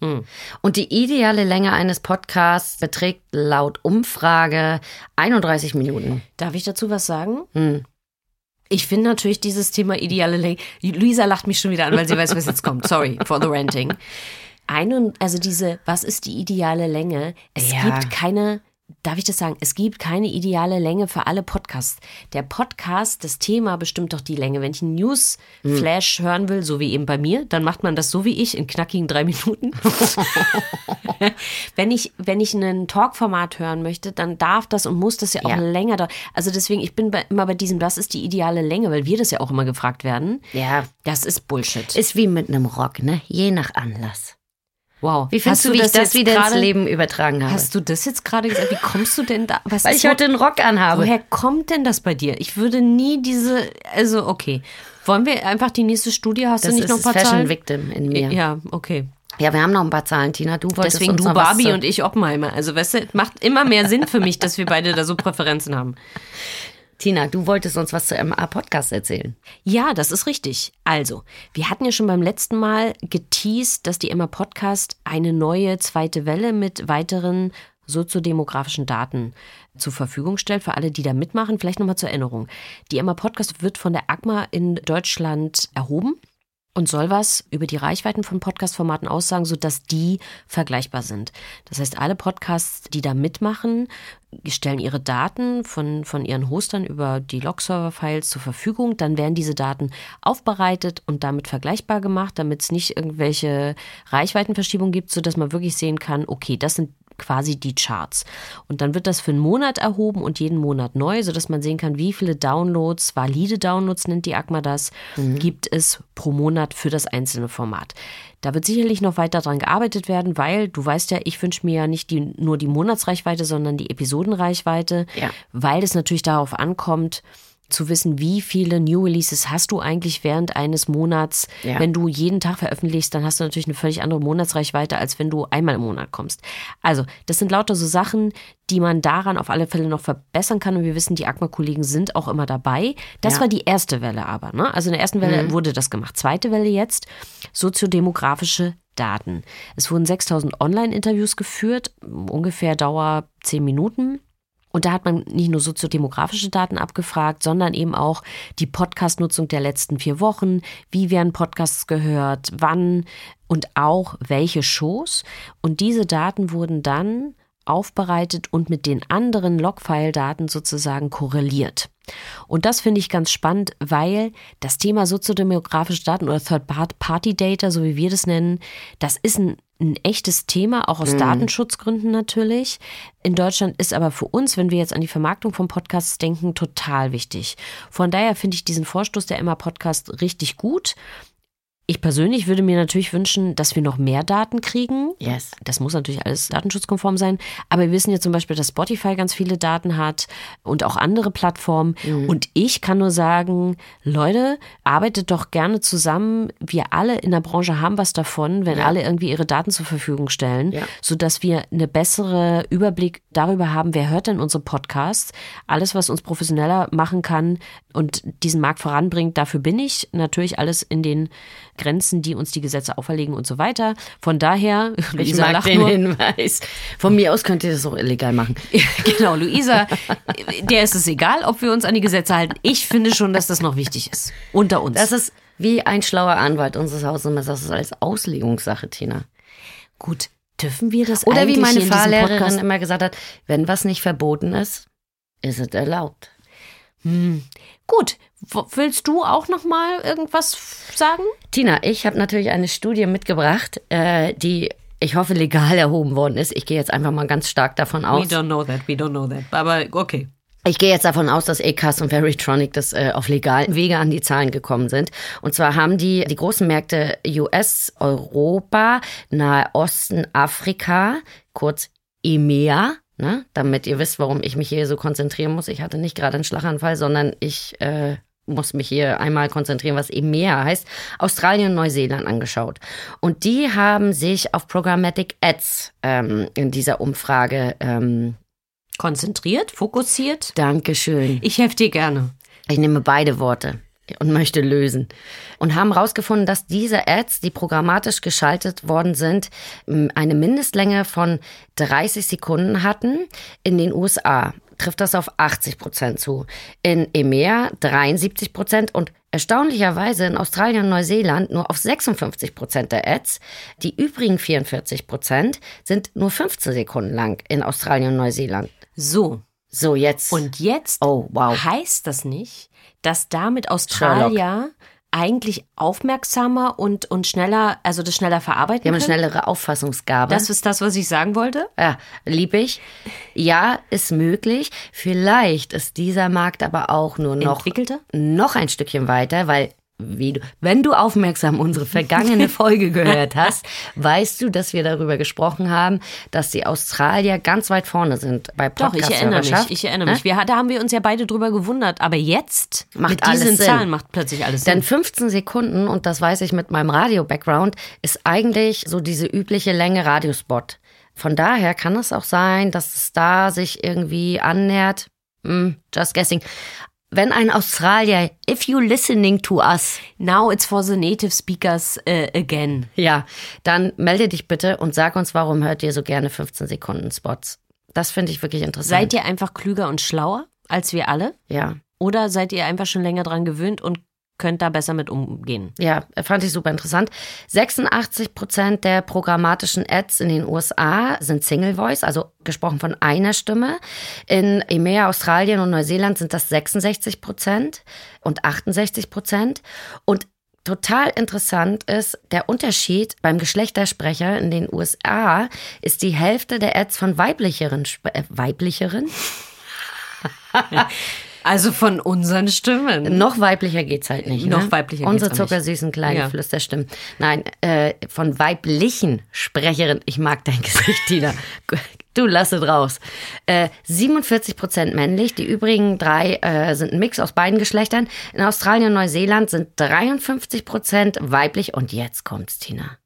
Und die ideale Länge eines Podcasts beträgt laut Umfrage 31 Minuten.
Darf ich dazu was sagen? Ich finde natürlich dieses Thema ideale Länge. Luisa lacht mich schon wieder an, weil sie weiß, was jetzt kommt. Sorry for the ranting. Ein und, also diese, was ist die ideale Länge? Es
Ja.
gibt keine, darf ich das sagen? Es gibt keine ideale Länge für alle Podcasts. Der Podcast, das Thema bestimmt doch die Länge. Wenn ich einen News-Flash hören will, so wie eben bei mir, dann macht man das so wie ich in knackigen drei Minuten. *laughs* wenn ich, wenn ich ein Talk-Format hören möchte, dann darf das und muss das ja auch
Ja.
länger dauern. Also deswegen, ich bin bei, immer bei diesem, was ist die ideale Länge, weil wir das ja auch immer gefragt werden.
Ja.
Das ist Bullshit.
Ist wie mit einem Rock, ne? Je nach Anlass.
Wow.
Wie findest
Hast
du, wie ich das wieder ins
gerade-
Leben übertragen habe?
Hast du das jetzt gerade gesagt? Wie kommst du denn da? Was
Weil ich heute einen Rock anhabe.
Woher kommt denn das bei dir? Ich würde nie diese, also okay. Wollen wir einfach die nächste Studie? Hast
das
du nicht noch ein
das
paar
Fashion
Zahlen?
Victim in mir. Ja.
Ja, okay.
wir haben noch ein paar Zahlen, Tina. Du wolltest
Deswegen du Barbie und ich Oppenheimer. Also weißt du, macht immer mehr Sinn für mich, dass wir beide da so Präferenzen haben.
Tina, du wolltest uns was zu MA Podcast erzählen.
Ja, das ist richtig. Also, wir hatten ja schon beim letzten Mal geteased, dass die Emma Podcast eine neue zweite Welle mit weiteren soziodemografischen Daten zur Verfügung stellt für alle, die da mitmachen. Vielleicht nochmal zur Erinnerung. Die Emma Podcast wird von der AGMA in Deutschland erhoben und soll was über die Reichweiten von Podcast-Formaten aussagen, sodass die vergleichbar sind. Das heißt, alle Podcasts, die da mitmachen, stellen ihre Daten von, von ihren Hostern über die Log-Server-Files zur Verfügung. Dann werden diese Daten aufbereitet und damit vergleichbar gemacht, damit es nicht irgendwelche Reichweitenverschiebungen gibt, sodass man wirklich sehen kann, okay, das sind quasi die Charts. Und dann wird das für einen Monat erhoben und jeden Monat neu, sodass man sehen kann, wie viele Downloads, valide Downloads nennt die AGMA das, gibt es pro Monat für das einzelne Format. Da wird sicherlich noch weiter dran gearbeitet werden, weil du weißt ja, ich wünsche mir ja nicht die, nur die Monatsreichweite, sondern die Episodenreichweite,
Ja.
weil es natürlich darauf ankommt, zu wissen, wie viele New Releases hast du eigentlich während eines Monats.
Ja.
Wenn du jeden Tag veröffentlichst, dann hast du natürlich eine völlig andere Monatsreichweite, als wenn du einmal im Monat kommst. Also, das sind lauter so Sachen, die man daran auf alle Fälle noch verbessern kann. Und wir wissen, die AGMA-Kollegen sind auch immer dabei. Das
Ja.
war die erste Welle aber. Ne? Also in der ersten Welle wurde das gemacht. Zweite Welle jetzt, soziodemografische Daten. Es wurden 6000 Online-Interviews geführt, ungefähr Dauer 10 Minuten. Und da hat man nicht nur soziodemografische Daten abgefragt, sondern eben auch die Podcast-Nutzung der letzten vier Wochen. Wie werden Podcasts gehört? Wann? Und auch welche Shows? Und diese Daten wurden dann aufbereitet und mit den anderen Logfile-Daten sozusagen korreliert. Und das finde ich ganz spannend, weil das Thema soziodemografische Daten oder Third-Party-Data, so wie wir das nennen, das ist ein, ein echtes Thema, auch aus Datenschutzgründen natürlich. In Deutschland ist aber für uns, wenn wir jetzt an die Vermarktung von Podcasts denken, total wichtig. Von daher finde ich diesen Vorstoß der Emma Podcast richtig gut. Ich persönlich würde mir natürlich wünschen, dass wir noch mehr Daten kriegen.
Yes.
Das muss natürlich alles datenschutzkonform sein. Aber wir wissen ja zum Beispiel, dass Spotify ganz viele Daten hat und auch andere Plattformen. Und ich kann nur sagen, Leute, arbeitet doch gerne zusammen. Wir alle in der Branche haben was davon, wenn alle irgendwie ihre Daten zur Verfügung stellen,
Ja.
sodass wir eine bessere Überblick darüber haben, wer hört denn unsere Podcasts. Alles, was uns professioneller machen kann und diesen Markt voranbringt, dafür bin ich. Natürlich alles in den Grenzen, die uns die Gesetze auferlegen und so weiter. Von daher, *laughs*
Ich
Luisa
mag
lacht
den
nur.
Hinweis. Von mir aus könnt ihr das auch illegal machen. *laughs*
genau, Luisa, der ist es egal, ob wir uns an die Gesetze halten. Ich finde schon, dass das noch wichtig ist. Unter uns.
Das ist wie ein schlauer Anwalt unseres Hauses immer sagt, das ist alles Auslegungssache, Tina.
gut. Dürfen wir das
Oder wie meine Fahrlehrerin
Podcast?
immer gesagt hat, wenn was nicht verboten ist, ist es erlaubt.
Gut. Willst du auch noch mal irgendwas sagen?
Tina, ich habe natürlich eine Studie mitgebracht, äh, die ich hoffe legal erhoben worden ist. Ich gehe jetzt einfach mal ganz stark davon
We
aus.
don't know that, we don't know that. Aber okay.
Ich gehe jetzt davon aus, dass Acast und Verytronic das äh, auf legalen Wege an die Zahlen gekommen sind. Und zwar haben die die großen Märkte US, Europa, Nahe Osten, Afrika, kurz EMEA, ne? damit ihr wisst, warum ich mich hier so konzentrieren muss. Ich hatte nicht gerade einen Schlaganfall, sondern ich äh, muss mich hier einmal konzentrieren, was EMEA heißt, Australien und Neuseeland angeschaut. Und die haben sich auf Programmatic Ads ähm, in dieser Umfrage ähm,
Konzentriert, fokussiert.
Dankeschön.
Ich helfe dir gerne.
Ich nehme beide Worte und möchte lösen. Und haben herausgefunden, dass diese Ads, die programmatisch geschaltet worden sind, eine Mindestlänge von 30 Sekunden hatten. In den USA trifft das auf 80 Prozent zu. In EMEA 73 Prozent und erstaunlicherweise in Australien und Neuseeland nur auf 56 Prozent der Ads. Die übrigen 44 Prozent sind nur 15 Sekunden lang in Australien und Neuseeland.
So.
So, jetzt.
Und jetzt
Oh, wow.
heißt das nicht, dass damit Australier eigentlich aufmerksamer und, und schneller, also das schneller verarbeiten
Die haben eine
können?
schnellere Auffassungsgabe.
Das ist das, was ich sagen wollte.
Ja, lieb ich. Ja, ist möglich. Vielleicht ist dieser Markt aber auch nur noch, noch ein Stückchen weiter, weil du, wenn du aufmerksam unsere vergangene Folge gehört hast, weißt du, dass wir darüber gesprochen haben, dass die Australier ganz weit vorne sind bei
Doch, ich erinnere mich.
podcast
Ich erinnere mich. Wir, da haben wir uns ja beide drüber gewundert. Aber jetzt,
Macht
mit diesen
alles Sinn.
Zahlen, macht plötzlich alles
Denn
Sinn.
15 Sekunden, und das weiß ich mit meinem Radio-Background, ist eigentlich so diese übliche Länge Radiospot. Von daher kann es auch sein, dass es da sich irgendwie annähert. Hm, just guessing. Wenn ein Australier, if you listening to us,
Now it's for the native speakers uh, again.
ja, dann melde dich bitte und sag uns, warum hört ihr so gerne 15 Sekunden Spots. Das finde ich wirklich interessant.
Seid ihr einfach klüger und schlauer als wir alle?
Ja.
Oder seid ihr einfach schon länger dran gewöhnt und könnt da besser mit umgehen?
Ja, fand ich super interessant. 86 Prozent der programmatischen Ads in den USA sind Single Voice, also gesprochen von einer Stimme. In EMEA, Australien und Neuseeland sind das 66 Prozent und 68 Prozent. Und total interessant ist, der Unterschied beim Geschlechtersprecher in den USA ist die Hälfte der Ads von weiblicheren, Sp- äh, weiblicheren? *laughs*
Also von unseren Stimmen.
Noch weiblicher geht's halt nicht.
Noch
ne?
weiblicher
Unsere
geht's auch nicht.
zuckersüßen kleinen
Ja.
Flüsterstimmen. Nein, äh, von weiblichen Sprecherinnen. Ich mag dein *laughs* Gesicht, Tina. Du lass es raus. Äh, 47 Prozent männlich. Die übrigen drei äh, sind ein Mix aus beiden Geschlechtern. In Australien und Neuseeland sind 53 Prozent weiblich. Und jetzt kommt's, Tina.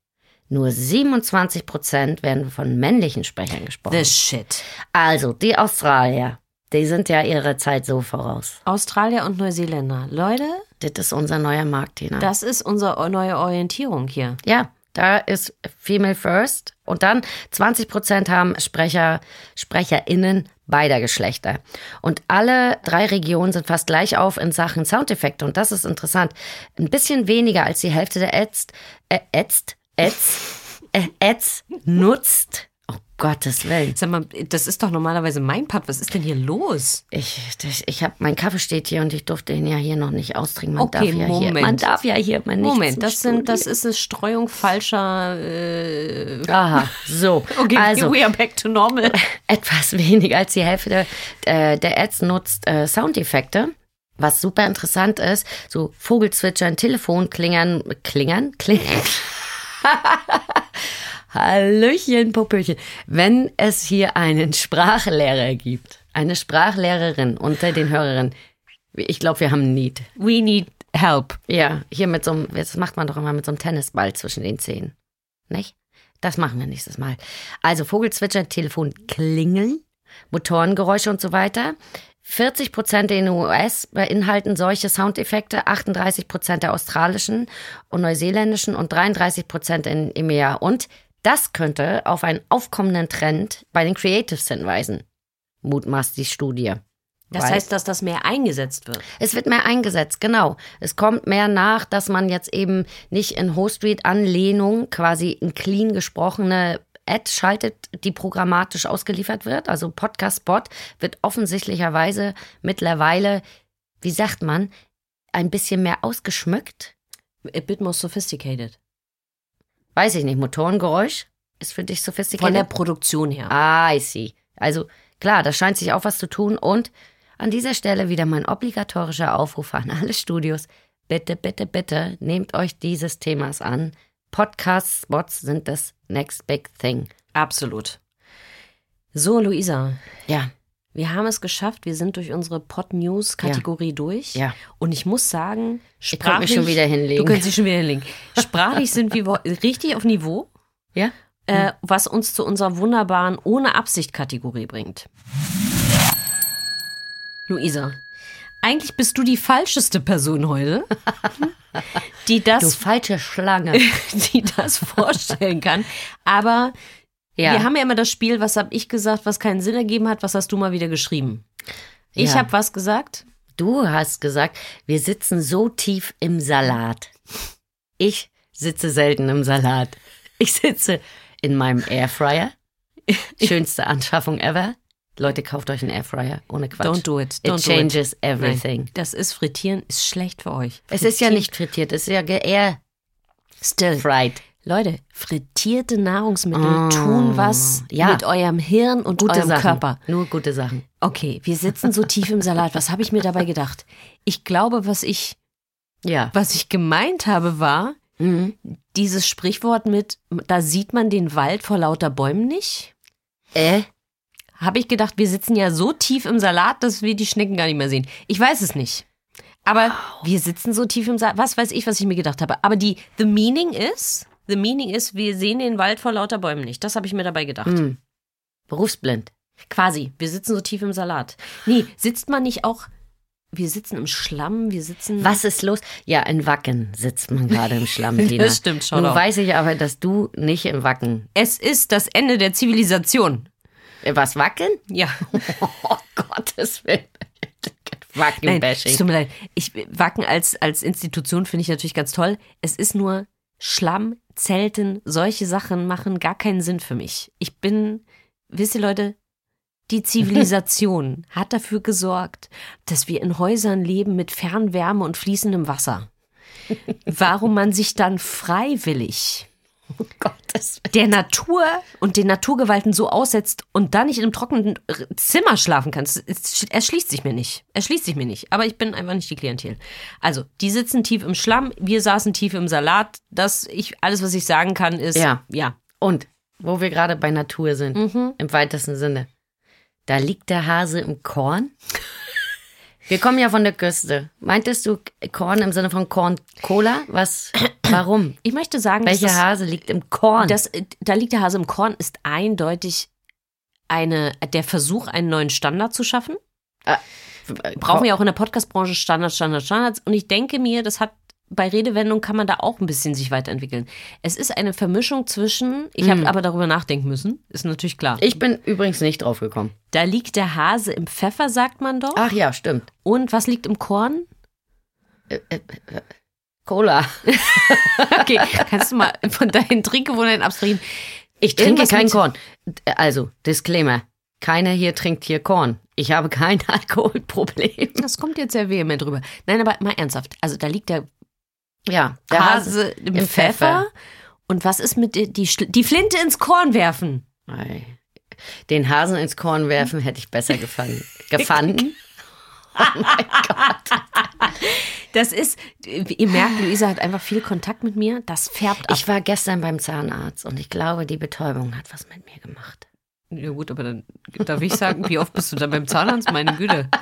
Nur 27 Prozent werden von männlichen Sprechern gesprochen.
The shit.
Also, die Australier, die sind ja ihrer Zeit so voraus.
Australier und Neuseeländer. Leute,
Das ist unser neuer Markt, Tina.
das ist unsere neue Orientierung hier.
Ja, da ist Female First. Und dann 20 Prozent haben Sprecher, SprecherInnen beider Geschlechter. Und alle drei Regionen sind fast gleich auf in Sachen Soundeffekte. Und das ist interessant. Ein bisschen weniger als die Hälfte der Ads, äh, Ads, Ads, äh, Ads nutzt. Oh Gottes Willen.
Sag mal, das ist doch normalerweise mein Part. Was ist denn hier los?
Ich, ich, ich habe, mein Kaffee steht hier und ich durfte ihn ja hier noch nicht austrinken. Man
Okay,
darf ja hier,
Moment.
man darf ja hier mal nicht.
Moment, das sind, das ist eine Streuung falscher. Äh,
Aha, so. *laughs*
okay,
also,
we are back to normal. *laughs*
etwas weniger als die Hälfte der, äh, der Ads nutzt äh, Soundeffekte. Was super interessant ist, so Vogelzwitschern, Telefonklingern, klingern, klingern. *laughs* Hallöchen, Popöchen. Wenn es hier einen Sprachlehrer gibt, eine Sprachlehrerin unter den Hörerinnen, ich glaube, wir haben ein Need.
We need help.
Ja, hier mit so einem, das macht man doch immer mit so einem Tennisball zwischen den Zähnen. Nicht? Das machen wir nächstes Mal. Also Vogelzwitschern, Telefon klingeln, Motorengeräusche und so weiter. 40 Prozent in den US beinhalten solche Soundeffekte, 38 Prozent der australischen und neuseeländischen und 33 Prozent in EMEA. Und das könnte auf einen aufkommenden Trend bei den Creatives hinweisen, mutmaßt die Studie.
Das
Weil-
heißt, dass das mehr eingesetzt wird.
es wird mehr eingesetzt, genau. Es kommt mehr nach, dass man jetzt eben nicht in Host-Street-Anlehnung quasi in clean gesprochene Ad schaltet, die programmatisch ausgeliefert wird. Also Podcast-Spot wird offensichtlicherweise mittlerweile, wie sagt man, ein bisschen mehr ausgeschmückt.
A bit more sophisticated.
Weiß ich nicht, Motorengeräusch ist für dich
Von der
sophisticated?
Produktion her.
Ah, I see. Also klar, da scheint sich auch was zu tun und An dieser Stelle wieder mein obligatorischer Aufruf an alle Studios. Bitte, bitte, bitte nehmt euch dieses Themas an. Podcast-Spots sind das next big thing.
Absolut. So, Luisa,
Ja,
wir haben es geschafft. Wir sind durch unsere Pod-News-Kategorie durch.
Ja.
Und ich muss sagen,
Ich könnte mich schon wieder hinlegen.
Du könntest dich schon wieder hinlegen. Sprachlich sind wir richtig auf Niveau,
ja.
äh, was uns zu unserer wunderbaren ohne Absicht-Kategorie bringt. Luisa, eigentlich bist du die falscheste Person heute, *laughs* die
Du
das,
falsche Schlange. *laughs*
die das vorstellen kann. Aber
Ja.
wir haben ja immer das Spiel, was habe ich gesagt, was keinen Sinn ergeben hat, was hast du mal wieder geschrieben? Ich
Ja.
habe was gesagt.
Du hast gesagt, wir sitzen so tief im Salat. Ich sitze selten im Salat. Ich sitze in meinem Airfryer. Schönste Anschaffung ever. Leute, kauft euch einen Airfryer. Ohne Quatsch.
Don't do it.
It
Don't do
changes
it.
everything.
Nein, das ist frittieren, ist schlecht für euch.
Es ist ja
Frittieren-
nicht frittiert, es ist ja ge-
still.
air-fried.
Leute, frittierte Nahrungsmittel
Mm,
tun was
ja.
mit eurem Hirn und
Gute
eurem
Sachen.
Körper.
Nur gute Sachen.
Okay, wir sitzen so tief im Salat. Was habe ich mir dabei gedacht? Ich glaube, was ich,
Ja.
was ich gemeint habe, war
Mhm.
dieses Sprichwort mit, da sieht man den Wald vor lauter Bäumen nicht.
Äh?
Habe ich gedacht, wir sitzen ja so tief im Salat, dass wir die Schnecken gar nicht mehr sehen. Ich weiß es nicht. Aber wir sitzen so tief im Salat. Was weiß ich, was ich mir gedacht habe. Aber die, the meaning is, the meaning is, wir sehen den Wald vor lauter Bäumen nicht. Das habe ich mir dabei gedacht.
Mhm. Berufsblind.
Quasi. Wir sitzen so tief im Salat. Nee, sitzt man nicht auch, wir sitzen im Schlamm, wir sitzen.
Was ist los? Ja, in Wacken sitzt man gerade im Schlamm, *laughs* Tina.
Das stimmt, schau
Nun
doch.
weiß ich aber, dass du nicht im Wacken.
Es ist das Ende der Zivilisation.
Äh, Was, Wacken?
Ja. *laughs*
Oh Gottes Willen. *laughs* Wacken-Bashing.
tut mir leid. Ich, Wacken als, als Institution finde ich natürlich ganz toll. Es ist nur Schlamm, Zelten, solche Sachen machen gar keinen Sinn für mich. Ich bin, wisst ihr Leute, die *laughs* Zivilisation hat dafür gesorgt, dass wir in Häusern leben mit Fernwärme und fließendem Wasser. *laughs* Warum man sich dann freiwillig *laughs*
Oh Willen.
der Natur und den Naturgewalten so aussetzt und dann nicht in einem trockenen Zimmer schlafen kannst, es erschließt sich mir nicht. Erschließt sich mir nicht. Aber ich bin einfach nicht die Klientel. Also, die sitzen tief im Schlamm, wir saßen tief im Salat. Das, ich, alles, was ich sagen kann, ist,
Ja.
ja.
Und, wo wir gerade bei Natur sind, im weitesten Sinne, da liegt der Hase im Korn. Wir kommen ja von der Küste. Meintest du Korn im Sinne von Korn Cola? Was? Warum?
Ich möchte sagen, dass
Welcher
das,
Hase liegt im Korn?
das, da liegt der Hase im Korn, ist eindeutig eine, der Versuch, einen neuen Standard zu schaffen. brauchen wir auch in der Podcast-Branche Standards, Standards, Standards. Und ich denke mir, das hat bei Redewendung kann man da auch ein bisschen sich weiterentwickeln. Es ist eine Vermischung zwischen, ich habe aber darüber nachdenken müssen, ist natürlich klar.
Ich bin übrigens nicht drauf gekommen.
da liegt der Hase im Pfeffer, sagt man doch.
Ach ja, stimmt.
Und was liegt im Korn?
Cola. *laughs*
Okay, kannst du mal von deinen Trinkgewohnheiten abstrahieren?
Ich trinke
Irgendwas
kein Korn. Also, Disclaimer. Keiner hier trinkt hier Korn. Ich habe kein *laughs* Alkoholproblem.
Das kommt jetzt sehr vehement drüber. Nein, aber mal ernsthaft. Also da liegt der,
Ja, der
Hase, im,
im
Pfeffer.
Pfeffer.
Und was ist mit die, die, Flinte ins Korn werfen?
Den Hasen ins Korn werfen hätte ich besser gefangen. *laughs* Gefunden. *laughs*
Das ist, ihr merkt, Luisa hat einfach viel Kontakt mit mir. Das färbt ab.
Ich war gestern beim Zahnarzt und ich glaube, die Betäubung hat was mit mir gemacht.
Ja gut, aber dann darf ich sagen, wie oft bist du da beim Zahnarzt? Meine Güte. *laughs*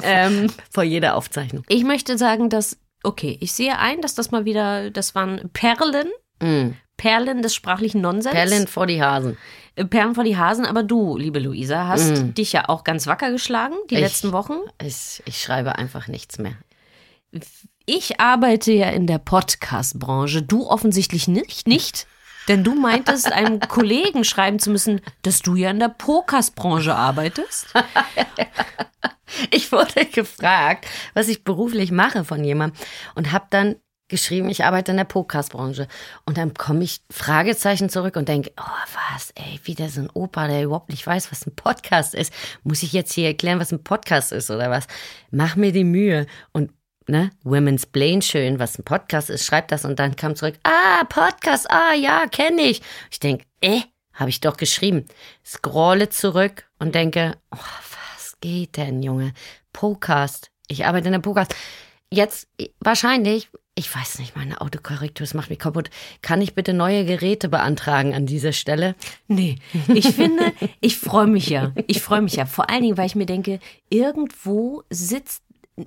Ähm,
Vor jeder Aufzeichnung.
ich möchte sagen, dass, okay, ich sehe ein, dass das mal wieder, das waren Perlen,
Mm.
Perlen des sprachlichen Nonsens.
Perlen vor die Hasen.
Äh, Perlen vor die Hasen, aber du, liebe Luisa, hast
Mm.
dich ja auch ganz wacker geschlagen die
Ich-
letzten Wochen.
Ich, ich schreibe einfach nichts mehr.
Ich arbeite ja in der Podcast-Branche, du offensichtlich nicht, nicht? Denn du meintest, einem *laughs* Kollegen schreiben zu müssen, dass du ja in der Podcast-Branche arbeitest. *laughs*
Ich wurde gefragt, was ich beruflich mache von jemandem und habe dann geschrieben, ich arbeite in der Podcast-Branche. Und dann komme ich Fragezeichen zurück und denke, oh was, ey, wieder so ein Opa, der überhaupt nicht weiß, was ein Podcast ist. Muss ich jetzt hier erklären, was ein Podcast ist oder was? Mach mir die Mühe und ne, Women's Blaine schön, was ein Podcast ist, schreib das und dann kam zurück, ah, Podcast, ah, ja, kenne ich. Ich denke, eh, habe ich doch geschrieben. Scrolle zurück und denke, oh, was geht denn, Junge? Podcast. Ich arbeite in der Podcast. Jetzt wahrscheinlich, ich weiß nicht, meine Autokorrektur, das macht mich kaputt. Kann ich bitte neue Geräte beantragen an dieser Stelle?
Nee, ich finde, ich freue mich ja. Ich freue mich ja. Vor allen Dingen, weil ich mir denke, irgendwo sitzt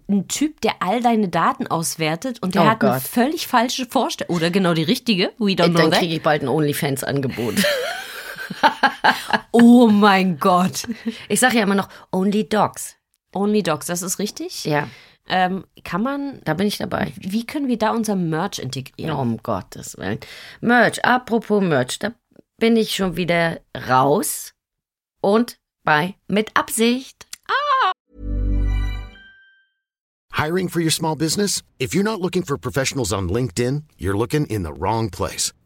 ein Typ, der all deine Daten auswertet und der
Oh
hat eine
Gott.
völlig falsche Vorstellung. Oder genau die richtige. We don't know
Dann kriege ich bald ein OnlyFans-Angebot. *laughs* *laughs*
Oh mein Gott.
Ich sage ja immer noch Only Dogs.
Only Dogs, das ist richtig.
Ja,
Ähm, kann man,
da bin ich dabei.
wie können wir da unser Merch integrieren?
Um Gottes Willen. Merch, apropos Merch, da bin ich schon wieder raus und bei mit Absicht.
Hiring for your small business? If you're not looking for professionals on LinkedIn, you're looking in the wrong place.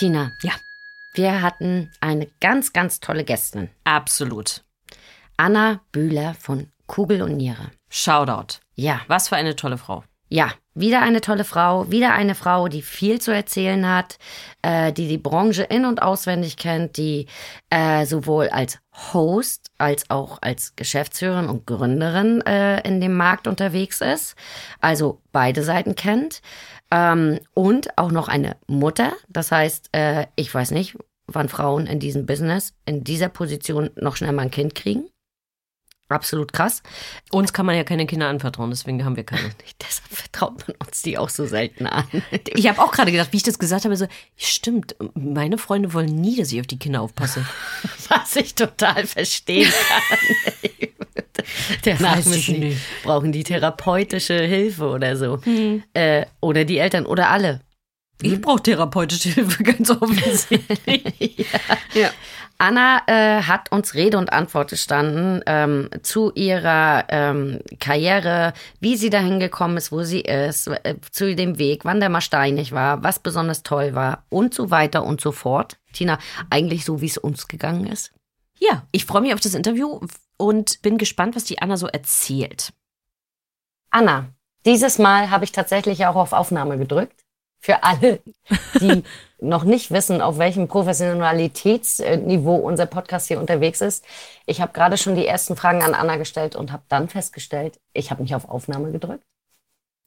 Tina,
Ja,
wir hatten eine ganz, ganz tolle Gästin.
absolut.
Anna Bühler von Kugel und Niere.
Shoutout.
Ja,
Was für eine tolle Frau.
Ja, wieder eine tolle Frau, wieder eine Frau, die viel zu erzählen hat, äh, die die Branche in- und auswendig kennt, die äh, sowohl als Host als auch als Geschäftsführerin und Gründerin äh, in dem Markt unterwegs ist, also beide Seiten kennt ähm, und auch noch eine Mutter. Das heißt, äh, ich weiß nicht, wann Frauen in diesem Business, in dieser Position noch schnell mal ein Kind kriegen. Absolut krass.
Uns kann man ja keine Kinder anvertrauen, deswegen haben wir keine.
Deshalb vertraut man uns die auch so selten an. *laughs*
Ich habe auch gerade gedacht, wie ich das gesagt habe, so, stimmt, meine Freunde wollen nie, dass ich auf die Kinder aufpasse. *laughs*
Was ich total verstehen kann. *laughs* Danach
Weiß ich
müssen brauchen die therapeutische Hilfe oder so. Äh, oder die Eltern oder alle.
Ich brauche therapeutische Hilfe, ganz offensichtlich.
Ja. Anna äh, hat uns Rede und Antwort gestanden ähm, zu ihrer ähm, Karriere, wie sie dahin gekommen ist, wo sie ist, äh, zu dem Weg, wann der mal steinig war, was besonders toll war und so weiter und so fort. Tina, eigentlich so, wie es uns gegangen ist.
Ja, ich freue mich auf das Interview und bin gespannt, was die Anna so erzählt.
Anna, dieses Mal habe ich tatsächlich auch auf Aufnahme gedrückt. Für alle, die *laughs* noch nicht wissen, auf welchem Professionalitätsniveau unser Podcast hier unterwegs ist. Ich habe gerade schon die ersten Fragen an Anna gestellt und habe dann festgestellt, ich habe mich auf Aufnahme gedrückt.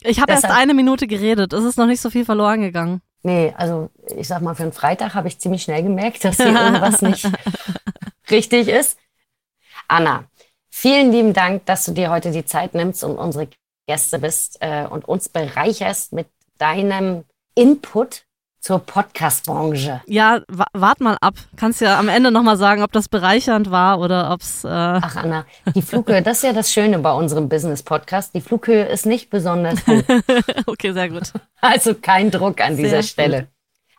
Ich habe erst eine Minute geredet. Es ist noch nicht so viel verloren gegangen.
Nee, also ich sag mal, für einen Freitag habe ich ziemlich schnell gemerkt, dass hier irgendwas *laughs* nicht richtig ist. Anna, vielen lieben Dank, dass du dir heute die Zeit nimmst und unsere Gäste bist äh, und uns bereicherst mit deinem Input zur Podcast-Branche.
Ja, wa wart mal ab. Kannst ja am Ende nochmal sagen, ob das bereichernd war oder ob's. Äh,
Ach Anna, die Flughöhe, das ist ja das Schöne bei unserem Business-Podcast. Die Flughöhe ist nicht besonders hoch. *laughs*
okay, sehr gut.
Also kein Druck an dieser
Sehr
Stelle.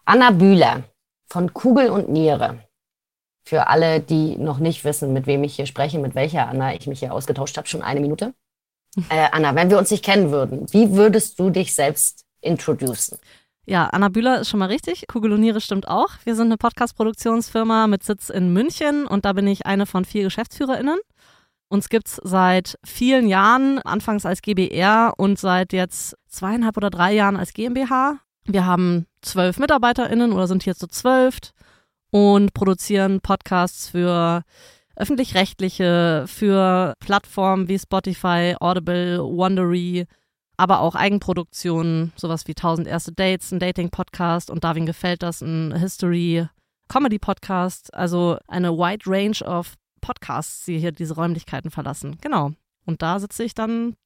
Anna Bühler von Kugel und Niere. Für alle, die noch nicht wissen, mit wem ich hier spreche, mit welcher Anna ich mich hier ausgetauscht habe, schon eine Minute. *laughs* Äh, Anna, wenn wir uns nicht kennen würden, wie würdest du dich selbst introducen?
Ja, Anna Bühler ist schon mal richtig. Kugeloniere stimmt auch. Wir sind eine Podcast-Produktionsfirma mit Sitz in München und da bin ich eine von vier GeschäftsführerInnen. Uns gibt's seit vielen Jahren, anfangs als GBR und seit jetzt zweieinhalb oder drei Jahren als GmbH. Wir haben zwölf MitarbeiterInnen oder sind hier zu zwölf und produzieren Podcasts für öffentlich-rechtliche, für Plattformen wie Spotify, Audible, Wondery, aber auch Eigenproduktionen, sowas wie 1000 erste Dates, ein Dating-Podcast und Darwin gefällt das, ein History-Comedy-Podcast. Also eine wide range of Podcasts, die hier diese Räumlichkeiten verlassen. Genau. Und da sitze ich dann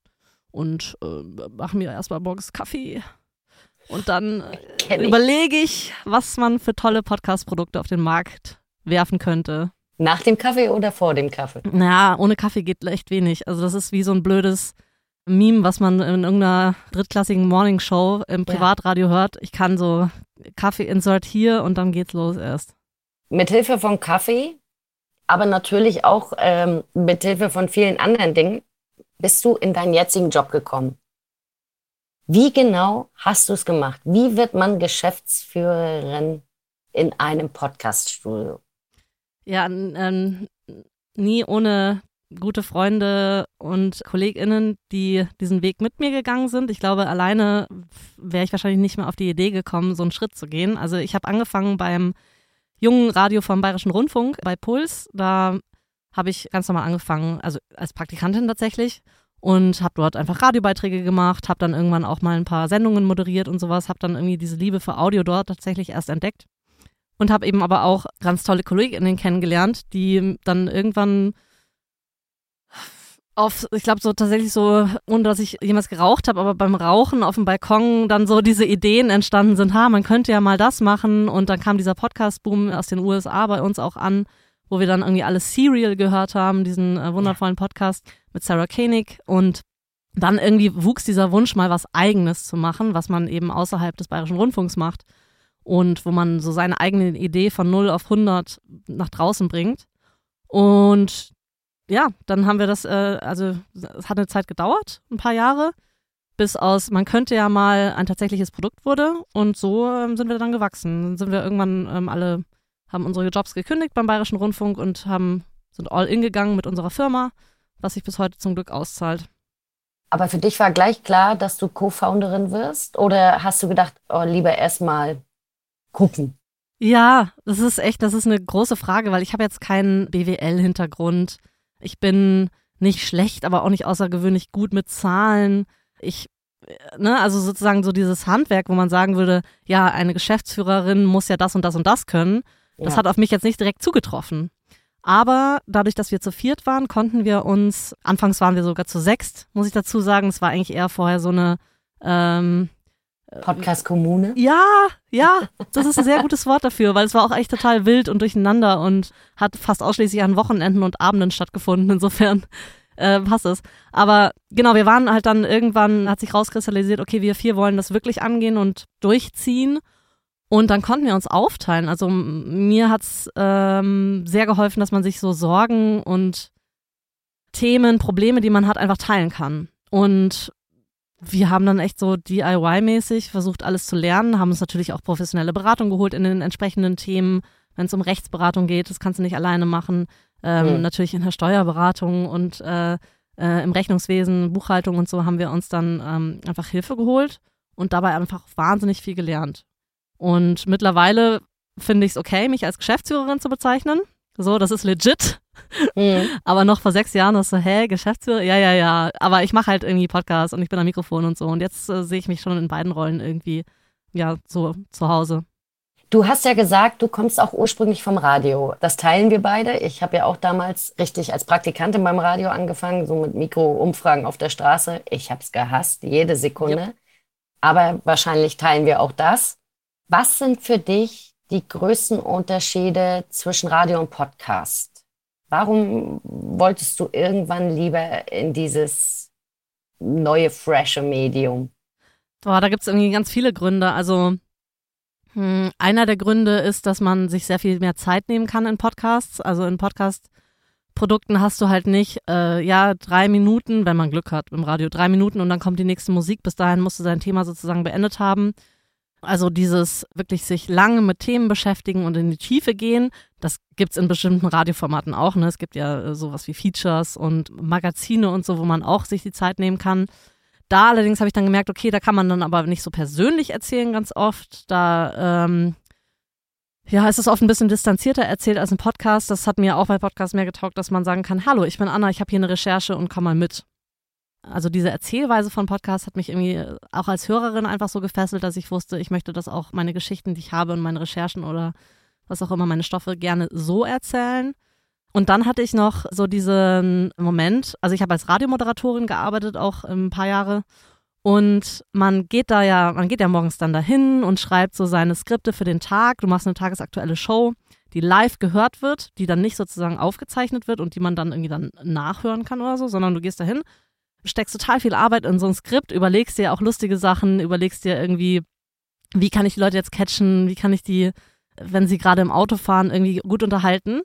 und äh, mache mir erstmal morgens Kaffee. Und dann äh, überlege ich, was man für tolle Podcast-Produkte auf den Markt werfen könnte.
Nach dem Kaffee oder vor dem Kaffee?
Naja, ohne Kaffee geht echt wenig. Also das ist wie so ein blödes Meme, was man in irgendeiner drittklassigen Morningshow im
Ja.
Privatradio hört. Ich kann so Kaffee-Insert hier und dann geht's los erst.
Mithilfe von Kaffee, aber natürlich auch ähm, mithilfe von vielen anderen Dingen. bist du in deinen jetzigen Job gekommen. Wie genau hast du es gemacht? Wie wird man Geschäftsführerin in einem Podcaststudio?
Ja, ähm, nie ohne gute Freunde und KollegInnen, die diesen Weg mit mir gegangen sind. Ich glaube, alleine wäre ich wahrscheinlich nicht mehr auf die Idee gekommen, so einen Schritt zu gehen. Also ich habe angefangen beim jungen Radio vom Bayerischen Rundfunk bei Puls. Da habe ich ganz normal angefangen, also als Praktikantin tatsächlich und habe dort einfach Radiobeiträge gemacht, habe dann irgendwann auch mal ein paar Sendungen moderiert und sowas, habe dann irgendwie diese Liebe für Audio dort tatsächlich erst entdeckt und habe eben aber auch ganz tolle Kolleginnen kennengelernt, die dann irgendwann auf, ich glaube so tatsächlich so, ohne dass ich jemals geraucht habe, aber beim Rauchen auf dem Balkon dann so diese Ideen entstanden sind, ha, man könnte ja mal das machen. Und dann kam dieser Podcast-Boom aus den USA bei uns auch an, wo wir dann irgendwie alles Serial gehört haben, diesen äh, wundervollen Podcast mit Sarah Koenig. Und dann irgendwie wuchs dieser Wunsch mal was eigenes zu machen, was man eben außerhalb des Bayerischen Rundfunks macht und wo man so seine eigene Idee von 0 auf 100 nach draußen bringt. Und ja, dann haben wir das, äh, also es hat eine Zeit gedauert, ein paar Jahre, bis aus, man könnte ja mal ein tatsächliches Produkt wurde und so ähm, sind wir dann gewachsen. Dann sind wir irgendwann ähm, alle, haben unsere Jobs gekündigt beim Bayerischen Rundfunk und haben, sind all in gegangen mit unserer Firma, was sich bis heute zum Glück auszahlt.
Aber für dich war gleich klar, dass du Co-Founderin wirst? Oder hast du gedacht, oh, lieber erstmal gucken?
Ja, das ist echt, das ist eine große Frage, weil ich habe jetzt keinen BWL-Hintergrund. Ich bin nicht schlecht, aber auch nicht außergewöhnlich gut mit Zahlen. Ich, ne, also sozusagen so dieses Handwerk, wo man sagen würde, ja, eine Geschäftsführerin muss ja das und das und das können. Das
Ja.
hat auf mich jetzt nicht direkt zugetroffen. Aber dadurch, dass wir zu viert waren, konnten wir uns, anfangs waren wir sogar zu sechst, muss ich dazu sagen. Es war eigentlich eher vorher so eine, ähm,
Podcast-Kommune?
ja, ja, das ist ein sehr gutes Wort dafür, weil es war auch echt total wild und durcheinander und hat fast ausschließlich an Wochenenden und Abenden stattgefunden. Insofern äh, passt es. Aber genau, wir waren halt dann irgendwann, hat sich rauskristallisiert, okay, wir vier wollen das wirklich angehen und durchziehen. Und dann konnten wir uns aufteilen. Also mir hat's ähm, sehr geholfen, dass man sich so Sorgen und Themen, Probleme, die man hat, einfach teilen kann. Und wir haben dann echt so DIY-mäßig versucht, alles zu lernen, haben uns natürlich auch professionelle Beratung geholt in den entsprechenden Themen. Wenn es um Rechtsberatung geht, das kannst du nicht alleine machen. Ähm,
Mhm.
Natürlich in der Steuerberatung und äh, äh, im Rechnungswesen, Buchhaltung und so haben wir uns dann ähm, einfach Hilfe geholt und dabei einfach wahnsinnig viel gelernt. Und mittlerweile finde ich es okay, mich als Geschäftsführerin zu bezeichnen. So, das ist legit.
Mhm.
Aber noch vor sechs Jahren ist so, hä, Geschäftsführer? Ja, ja, ja. Aber ich mache halt irgendwie Podcasts und ich bin am Mikrofon und so. Und jetzt äh, sehe ich mich schon in beiden Rollen irgendwie, ja, so zu Hause.
Du hast ja gesagt, du kommst auch ursprünglich vom Radio. Das teilen wir beide. Ich habe ja auch damals richtig als Praktikantin beim Radio angefangen, so mit Mikroumfragen auf der Straße. Ich habe es gehasst, jede Sekunde. Aber wahrscheinlich teilen wir auch das. Was sind für dich die größten Unterschiede zwischen Radio und Podcast? Warum wolltest du irgendwann lieber in dieses neue, frische Medium?
Boah, da gibt es irgendwie ganz viele Gründe. Also hm, einer der Gründe ist, dass man sich sehr viel mehr Zeit nehmen kann in Podcasts. Also in Podcast-Produkten hast du halt nicht, äh, ja, drei Minuten, wenn man Glück hat im Radio, drei Minuten und dann kommt die nächste Musik. Bis dahin musst du dein Thema sozusagen beendet haben. Also dieses wirklich sich lange mit Themen beschäftigen und in die Tiefe gehen, das gibt's in bestimmten Radioformaten auch. Ne? Es gibt ja äh, sowas wie Features und Magazine und so, wo man auch sich die Zeit nehmen kann. Da allerdings habe ich dann gemerkt, okay, da kann man dann aber nicht so persönlich erzählen ganz oft. Da ähm, ja, ist es oft ein bisschen distanzierter erzählt als ein Podcast. Das hat mir auch bei Podcasts mehr getaugt, dass man sagen kann, hallo, ich bin Anna, ich habe hier eine Recherche und komm mal mit. Also diese Erzählweise von Podcasts hat mich irgendwie auch als Hörerin einfach so gefesselt, dass ich wusste, ich möchte das auch meine Geschichten, die ich habe und meine Recherchen oder was auch immer meine Stoffe gerne so erzählen. Und dann hatte ich noch so diesen Moment, also ich habe als Radiomoderatorin gearbeitet, auch ein paar Jahre. Und man geht da ja, man geht ja morgens dann dahin und schreibt so seine Skripte für den Tag. Du machst eine tagesaktuelle Show, die live gehört wird, die dann nicht sozusagen aufgezeichnet wird und die man dann irgendwie dann nachhören kann oder so, sondern du gehst dahin, steckst total viel Arbeit in so ein Skript, überlegst dir auch lustige Sachen, überlegst dir irgendwie, wie kann ich die Leute jetzt catchen, wie kann ich die, wenn sie gerade im Auto fahren, irgendwie gut unterhalten.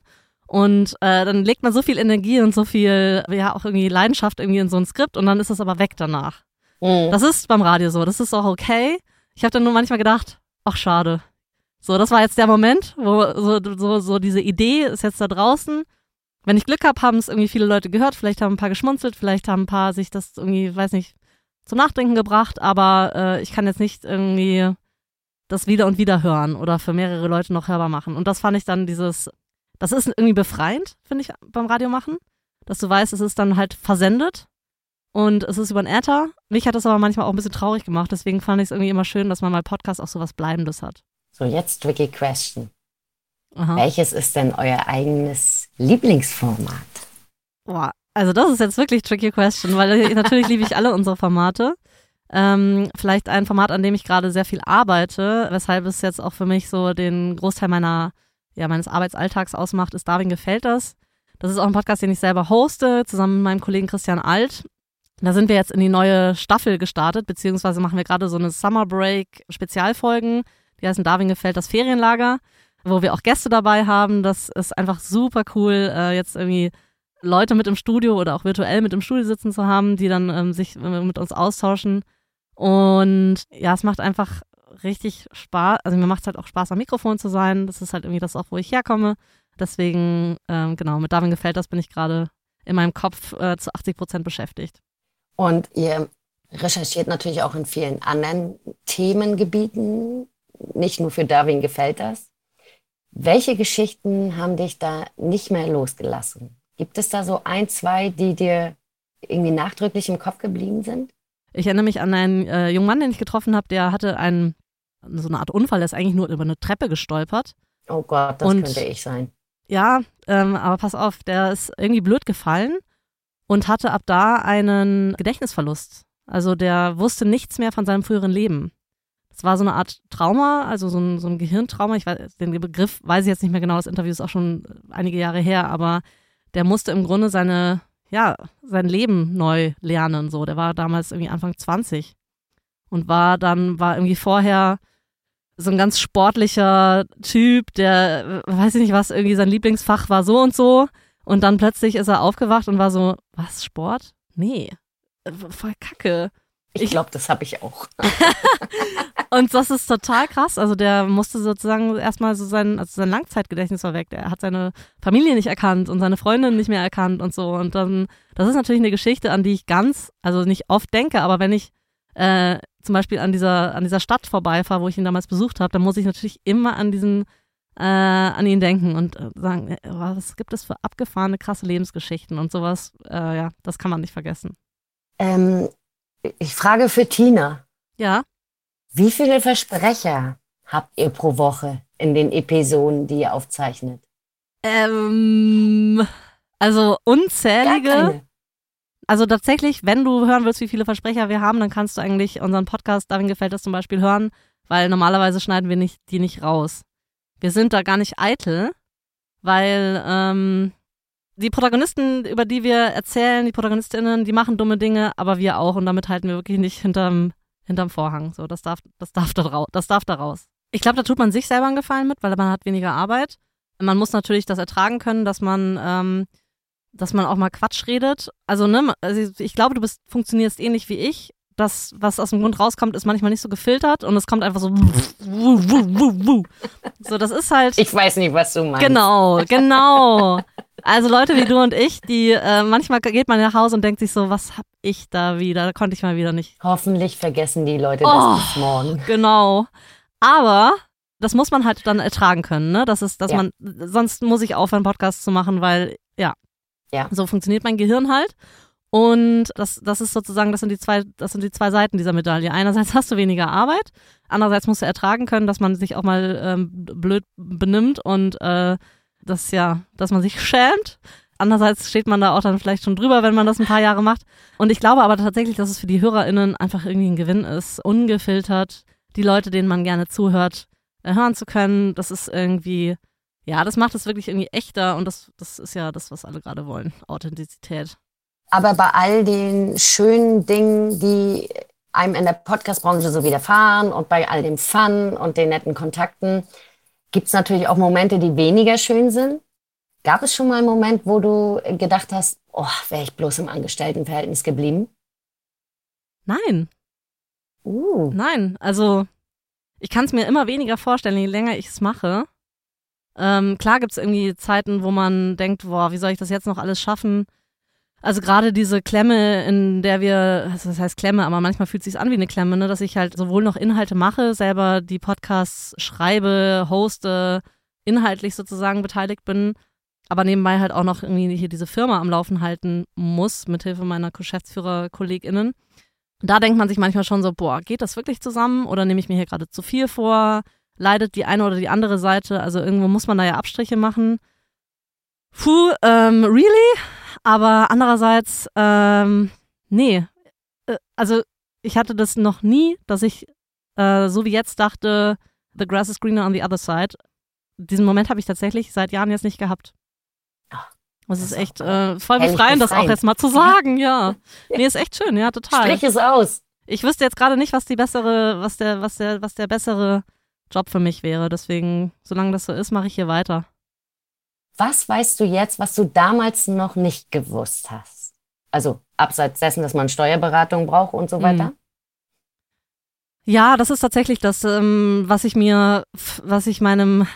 Und äh, dann legt man so viel Energie und so viel, ja, auch irgendwie Leidenschaft irgendwie in so ein Skript und dann ist es aber weg danach.
Mhm.
Das ist beim Radio so, das ist auch okay. Ich habe dann nur manchmal gedacht, ach schade. So, das war jetzt der Moment, wo so, so, so diese Idee ist jetzt da draußen. Wenn ich Glück habe, haben es irgendwie viele Leute gehört, vielleicht haben ein paar geschmunzelt, vielleicht haben ein paar sich das irgendwie, weiß nicht, zum Nachdenken gebracht, aber äh, ich kann jetzt nicht irgendwie das wieder und wieder hören oder für mehrere Leute noch hörbar machen. Und das fand ich dann dieses, das ist irgendwie befreiend, finde ich, beim Radio machen, dass du weißt, es ist dann halt versendet und es ist über den Äther. Mich hat das aber manchmal auch ein bisschen traurig gemacht, deswegen fand ich es irgendwie immer schön, dass man mal Podcast auch so was Bleibendes hat.
So, jetzt tricky question.
Aha.
Welches ist denn euer eigenes Lieblingsformat?
Boah, also das ist jetzt wirklich tricky question, weil ich- natürlich liebe ich alle unsere Formate. Ähm, vielleicht ein Format, an dem ich gerade sehr viel arbeite, weshalb es jetzt auch für mich so den Großteil meiner, ja, meines Arbeitsalltags ausmacht, ist Darwin gefällt das. Das ist auch ein Podcast, den ich selber hoste, zusammen mit meinem Kollegen Christian Alt. Da sind wir jetzt in die neue Staffel gestartet, beziehungsweise machen wir gerade so eine Summer Break Spezialfolgen. Die heißen Darwin gefällt das Ferienlager, wo wir auch Gäste dabei haben. Das ist einfach super cool, äh, jetzt irgendwie Leute mit im Studio oder auch virtuell mit im Studio sitzen zu haben, die dann ähm, sich äh, mit uns austauschen. Und ja, es macht einfach richtig Spaß. Also mir macht es halt auch Spaß, am Mikrofon zu sein. Das ist halt irgendwie das auch, wo ich herkomme. Deswegen, ähm, genau, mit Darwin gefällt das, bin ich gerade in meinem Kopf äh, zu 80 Prozent beschäftigt.
Und ihr recherchiert natürlich auch in vielen anderen Themengebieten, nicht nur für Darwin gefällt das. Welche Geschichten haben dich da nicht mehr losgelassen? Gibt es da so ein, zwei, die dir irgendwie nachdrücklich im Kopf geblieben sind?
Ich erinnere mich an einen äh, jungen Mann, den ich getroffen habe, der hatte einen, so eine Art Unfall, der ist eigentlich nur über eine Treppe gestolpert.
Oh Gott, das
Und-
könnte ich sein.
Ja, ähm, aber pass auf, der ist irgendwie blöd gefallen und hatte ab da einen Gedächtnisverlust. Also der wusste nichts mehr von seinem früheren Leben. Das war so eine Art Trauma, also so ein, so ein Gehirntrauma. Ich weiß, den Begriff weiß ich jetzt nicht mehr genau, das Interview ist auch schon einige Jahre her, aber der musste im Grunde seine, ja, sein Leben neu lernen. So, der war damals irgendwie Anfang 20 und war dann, war irgendwie vorher so ein ganz sportlicher Typ, der, äh, weiß ich nicht was, irgendwie sein Lieblingsfach war so und so. Und dann plötzlich ist er aufgewacht und war so, was, Sport? Nee, äh, voll kacke.
Ich glaube, das habe ich auch. *laughs*
Und das ist total krass. Also der musste sozusagen erstmal so sein, also sein Langzeitgedächtnis war weg. Er hat seine Familie nicht erkannt und seine Freundin nicht mehr erkannt und so. Und dann, das ist natürlich eine Geschichte, an die ich ganz, also nicht oft denke, aber wenn ich äh, zum Beispiel an dieser, an dieser Stadt vorbeifahre, wo ich ihn damals besucht habe, dann muss ich natürlich immer an diesen, äh, an ihn denken und äh, sagen, äh, was gibt es für abgefahrene, krasse Lebensgeschichten und sowas, äh, ja, das kann man nicht vergessen.
Ähm, ich frage für Tina.
Ja,
Wie viele Versprecher habt ihr pro Woche in den Episoden, die ihr aufzeichnet?
ähm, also unzählige. Also tatsächlich, wenn du hören willst, wie viele Versprecher wir haben, dann kannst du eigentlich unseren Podcast, Darwin gefällt das zum Beispiel, hören, weil normalerweise schneiden wir nicht, die nicht raus. Wir sind da gar nicht eitel, weil ähm, die Protagonisten, über die wir erzählen, die Protagonistinnen, die machen dumme Dinge, aber wir auch und damit halten wir wirklich nicht hinterm, hinterm Vorhang. So, das darf, das darf da raus. Das darf da raus. Ich glaube, da tut man sich selber einen Gefallen mit, weil man hat weniger Arbeit. Man muss natürlich das ertragen können, dass man ähm, dass man auch mal Quatsch redet. Also, ne, also ich glaube, du bist, funktionierst ähnlich wie ich. Das, was aus dem Grund rauskommt, ist manchmal nicht so gefiltert und es kommt einfach so. wuh, wuh, wuh, wuh. So, das ist halt.
Ich weiß nicht, was du meinst.
Genau, genau. Also Leute wie du und ich, die äh, manchmal geht man nach Hause und denkt sich so, was hab ich da wieder? Da konnte ich mal wieder nicht.
Hoffentlich vergessen die Leute
Oh.
das bis morgen.
Genau. Aber das muss man halt dann ertragen können, ne? Das ist, dass
Ja.
man, sonst muss ich aufhören, Podcasts zu machen, weil, ja.
Ja.
So funktioniert mein Gehirn halt. Und das, das ist sozusagen, das sind die zwei, das sind die zwei Seiten dieser Medaille. Einerseits hast du weniger Arbeit, andererseits musst du ertragen können, dass man sich auch mal ähm, blöd benimmt und äh, das ja, dass man sich *laughs* schämt. Andererseits steht man da auch dann vielleicht schon drüber, wenn man das ein paar Jahre macht. Und ich glaube aber tatsächlich, dass es für die HörerInnen einfach irgendwie ein Gewinn ist, ungefiltert die Leute, denen man gerne zuhört, äh, hören zu können. Das ist irgendwie, ja, das macht es wirklich irgendwie echter und das, das ist ja das, was alle gerade wollen. Authentizität.
Aber bei all den schönen Dingen, die einem in der Podcast-Branche so widerfahren und bei all dem Fun und den netten Kontakten, gibt es natürlich auch Momente, die weniger schön sind. Gab es schon mal einen Moment, wo du gedacht hast, oh, wäre ich bloß im Angestelltenverhältnis geblieben?
Nein,
Uh.
nein. Also ich kann es mir immer weniger vorstellen, je länger ich es mache. Ähm, klar gibt es irgendwie Zeiten, wo man denkt, boah, wie soll ich das jetzt noch alles schaffen? Also gerade diese Klemme, in der wir, also das heißt Klemme, aber manchmal fühlt es sich an wie eine Klemme, ne, dass ich halt sowohl noch Inhalte mache, selber die Podcasts schreibe, hoste, inhaltlich sozusagen beteiligt bin, aber nebenbei halt auch noch irgendwie hier diese Firma am Laufen halten muss, mithilfe meiner Geschäftsführer-KollegInnen. Da denkt man sich manchmal schon so, boah, geht das wirklich zusammen oder nehme ich mir hier gerade zu viel vor? Leidet die eine oder die andere Seite? Also irgendwo muss man da ja Abstriche machen. Puh, ähm, really? Aber andererseits, ähm, nee. Äh, Also ich hatte das noch nie, dass ich äh, so wie jetzt dachte, the grass is greener on the other side. Diesen Moment habe ich tatsächlich seit Jahren jetzt nicht gehabt. Das ist
ist
echt äh, voll befreiend, das auch jetzt mal zu sagen, ja. *laughs* Nee, ist echt schön, ja, total.
Sprich es aus.
Ich wüsste jetzt gerade nicht, was die bessere, was der, was der, was der bessere Job für mich wäre. Deswegen, solange das so ist, mache ich hier weiter.
Was weißt du jetzt, was du damals noch nicht gewusst hast? Also abseits dessen, dass man Steuerberatung braucht und so weiter?
Ja, das ist tatsächlich das, ähm, was ich mir, was ich meinem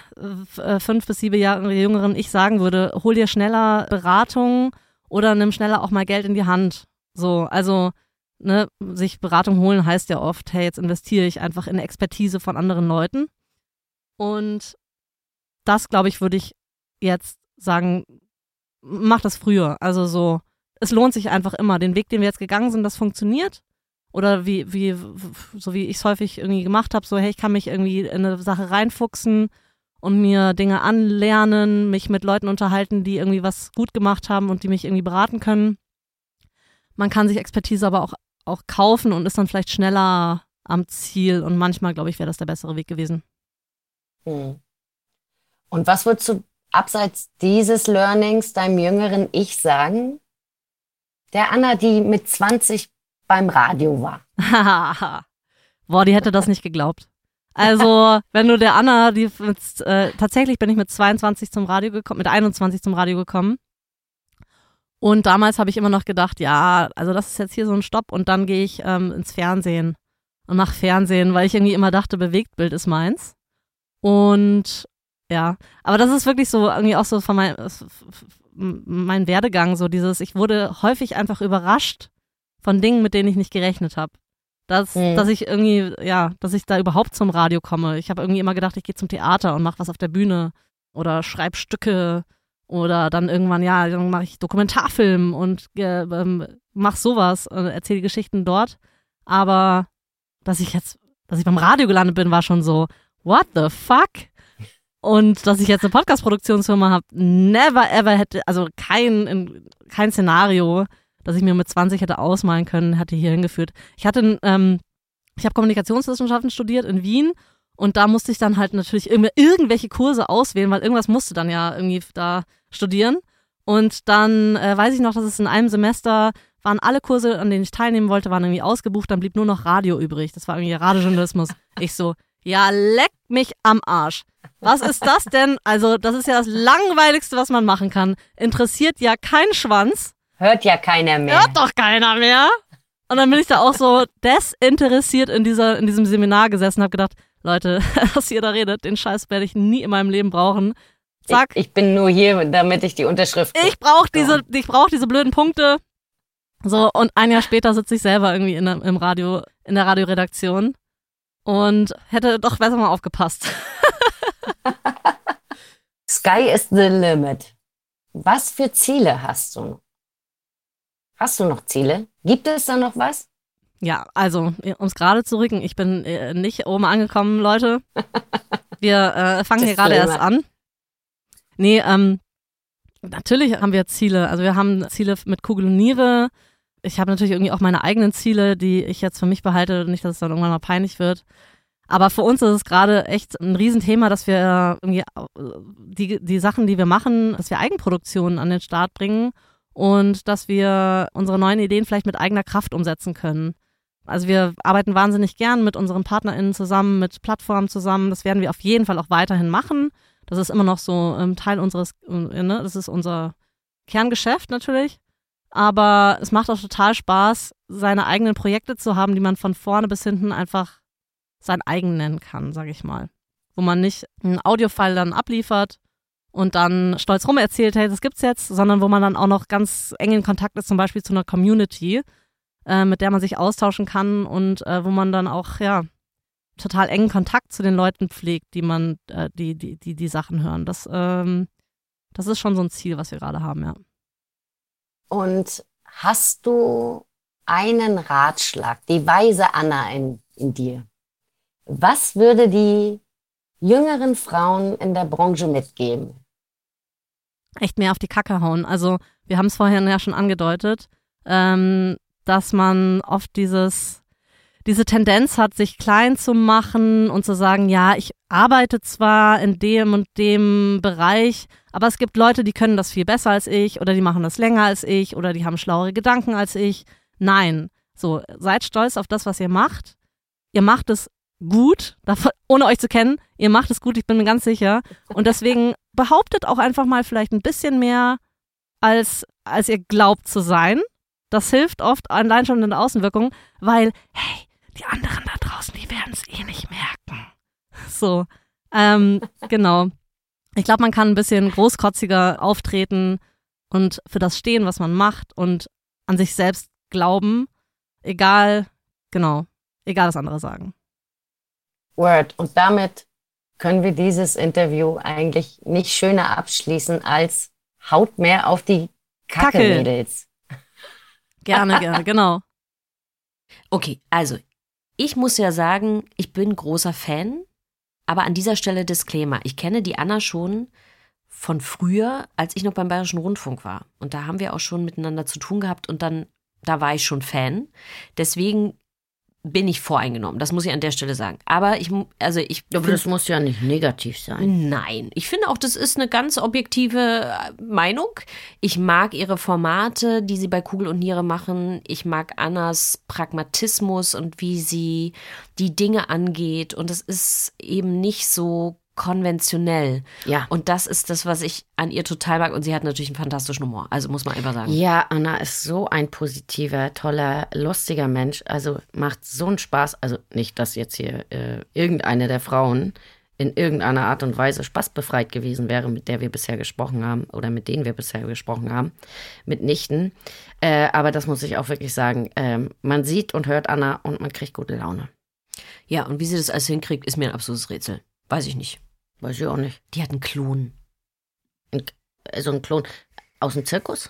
äh, fünf bis sieben Jahre jüngeren Ich sagen würde. Hol dir schneller Beratung oder nimm schneller auch mal Geld in die Hand. So, also ne, sich Beratung holen heißt ja oft, hey, jetzt investiere ich einfach in Expertise von anderen Leuten. Und das, glaube ich, würde ich jetzt sagen, mach das früher. Also so, es lohnt sich einfach immer. Den Weg, den wir jetzt gegangen sind, das funktioniert. Oder wie, wie, so wie ich es häufig irgendwie gemacht habe, so, hey, ich kann mich irgendwie in eine Sache reinfuchsen und mir Dinge anlernen, mich mit Leuten unterhalten, die irgendwie was gut gemacht haben und die mich irgendwie beraten können. Man kann sich Expertise aber auch, auch kaufen und ist dann vielleicht schneller am Ziel. Und manchmal, glaube ich, wäre das der bessere Weg gewesen.
Hm. Und was würdest du abseits dieses Learnings deinem jüngeren Ich sagen? Der Anna, die mit 20 beim Radio war. *laughs*
Boah, die hätte das nicht geglaubt. Also, *laughs* wenn du der Anna, die mit, äh, tatsächlich bin ich mit 22 zum Radio gekommen, mit 21 zum Radio gekommen. Und damals habe ich immer noch gedacht, ja, also das ist jetzt hier so ein Stopp und dann gehe ich ähm, ins Fernsehen und mache Fernsehen, weil ich irgendwie immer dachte, Bewegtbild ist meins. Und ja, aber das ist wirklich so irgendwie auch so von mein, mein Werdegang, so dieses, ich wurde häufig einfach überrascht von Dingen, mit denen ich nicht gerechnet habe. Dass,
Mhm.
dass ich irgendwie, ja, dass ich da überhaupt zum Radio komme. Ich habe irgendwie immer gedacht, ich gehe zum Theater und mache was auf der Bühne oder schreibe Stücke oder dann irgendwann, ja, dann mache ich Dokumentarfilm und äh, ähm, mach sowas, äh, erzähle Geschichten dort. Aber dass ich jetzt, dass ich beim Radio gelandet bin, war schon so, what the fuck? Und dass ich jetzt eine Podcast-Produktionsfirma habe, never ever hätte, also kein, in- kein Szenario, das ich mir mit 20 hätte ausmalen können, hatte hier hingeführt. Ich hatte, ähm, ich habe Kommunikationswissenschaften studiert in Wien und da musste ich dann halt natürlich irgendw- irgendwelche Kurse auswählen, weil irgendwas musste dann ja irgendwie da studieren. Und dann äh, weiß ich noch, dass es in einem Semester waren alle Kurse, an denen ich teilnehmen wollte, waren irgendwie ausgebucht, dann blieb nur noch Radio übrig. Das war irgendwie Radiojournalismus. *laughs* Ich so, ja, leck mich am Arsch. Was ist das denn? Also, das ist ja das Langweiligste, was man machen kann. Interessiert ja kein Schwanz.
Hört ja keiner mehr.
Hört doch keiner mehr. Und dann bin ich da auch so desinteressiert in, dieser, in diesem Seminar gesessen und habe gedacht, Leute, *laughs* was ihr da redet, den Scheiß werde ich nie in meinem Leben brauchen. Zack,
Ich, ich bin nur hier, damit ich die Unterschrift.
ich brauche diese, ich brauche diese blöden Punkte. So, und ein Jahr später sitze ich selber irgendwie in der, im Radio, in der Radioredaktion und hätte doch besser mal aufgepasst. *laughs*
Sky is the limit. Was für Ziele hast du? Hast du noch Ziele? Gibt es da noch was?
Ja, also, um es gerade zu rücken, ich bin äh, nicht oben angekommen, Leute. Wir äh, fangen hier gerade erst an. Nee, ähm, natürlich haben wir Ziele. Also wir haben Ziele mit Kugel und Niere. Ich habe natürlich irgendwie auch meine eigenen Ziele, die ich jetzt für mich behalte, nicht, dass es dann irgendwann mal peinlich wird. Aber für uns ist es gerade echt ein Riesenthema, dass wir irgendwie äh, die, die Sachen, die wir machen, dass wir Eigenproduktionen an den Start bringen und dass wir unsere neuen Ideen vielleicht mit eigener Kraft umsetzen können. Also wir arbeiten wahnsinnig gern mit unseren PartnerInnen zusammen, mit Plattformen zusammen. Das werden wir auf jeden Fall auch weiterhin machen. Das ist immer noch so ähm, Teil unseres, äh, ne? das ist unser Kerngeschäft natürlich. Aber es macht auch total Spaß, seine eigenen Projekte zu haben, die man von vorne bis hinten einfach sein eigen nennen kann, sage ich mal. Wo man nicht einen Audiofile dann abliefert und dann stolz rum erzählt, hey, das gibt's jetzt, sondern wo man dann auch noch ganz eng in Kontakt ist, zum Beispiel zu einer Community, äh, mit der man sich austauschen kann und äh, wo man dann auch, ja, total engen Kontakt zu den Leuten pflegt, die man, äh, die, die, die, die Sachen hören. Das, ähm, das ist schon so ein Ziel, was wir gerade haben, ja.
Und hast du einen Ratschlag, die weise Anna in, in dir? Was würde die jüngeren Frauen in der Branche mitgeben?
Echt mehr auf die Kacke hauen. Also, wir haben es vorhin ja schon angedeutet, ähm, dass man oft dieses, diese Tendenz hat, sich klein zu machen und zu sagen, ja, ich arbeite zwar in dem und dem Bereich, aber es gibt Leute, die können das viel besser als ich oder die machen das länger als ich oder die haben schlauere Gedanken als ich. Nein, so seid stolz auf das, was ihr macht. Ihr macht es gut, ohne euch zu kennen. Ihr macht es gut, ich bin mir ganz sicher. Und deswegen *laughs* behauptet auch einfach mal vielleicht ein bisschen mehr, als, als ihr glaubt zu sein. Das hilft oft allein schon in der Außenwirkung, weil, hey, die anderen da draußen, die werden es eh nicht merken. So, ähm, *laughs* genau. Ich glaube, man kann ein bisschen großkotziger auftreten und für das stehen, was man macht und an sich selbst glauben, egal, genau, egal was andere sagen.
Word. Und damit können wir dieses Interview eigentlich nicht schöner abschließen als haut mehr auf die Kacke, Kacke. Mädels.
Gerne, *laughs* gerne, genau.
Okay, also ich muss ja sagen, ich bin großer Fan, aber an dieser Stelle Disclaimer. Ich kenne die Anna schon von früher, als ich noch beim Bayerischen Rundfunk war. Und da haben wir auch schon miteinander zu tun gehabt und dann, da war ich schon Fan. Deswegen bin ich voreingenommen. Das muss ich an der Stelle sagen. Aber ich, also ich.
Aber das muss ja nicht negativ sein.
Nein. Ich finde auch, das ist eine ganz objektive äh, Meinung. Ich mag ihre Formate, die sie bei Kugel und Niere machen. Ich mag Annas Pragmatismus und wie sie die Dinge angeht. Und es ist eben nicht so konventionell.
Ja.
Und das ist das, was ich an ihr total mag. Und sie hat natürlich einen fantastischen Humor. Also muss man einfach sagen.
Ja, Anna ist so ein positiver, toller, lustiger Mensch. Also macht so einen Spaß. Also nicht, dass jetzt hier äh, irgendeine der Frauen in irgendeiner Art und Weise spaßbefreit gewesen wäre, mit der wir bisher gesprochen haben oder mit denen wir bisher gesprochen haben, mitnichten. Äh, aber das muss ich auch wirklich sagen. Äh, man sieht und hört Anna und man kriegt gute Laune.
Ja, und wie sie das alles hinkriegt, ist mir ein absolutes Rätsel. Weiß ich nicht.
Weiß ich auch nicht.
Die hat einen Klon.
So ein Klon aus dem Zirkus?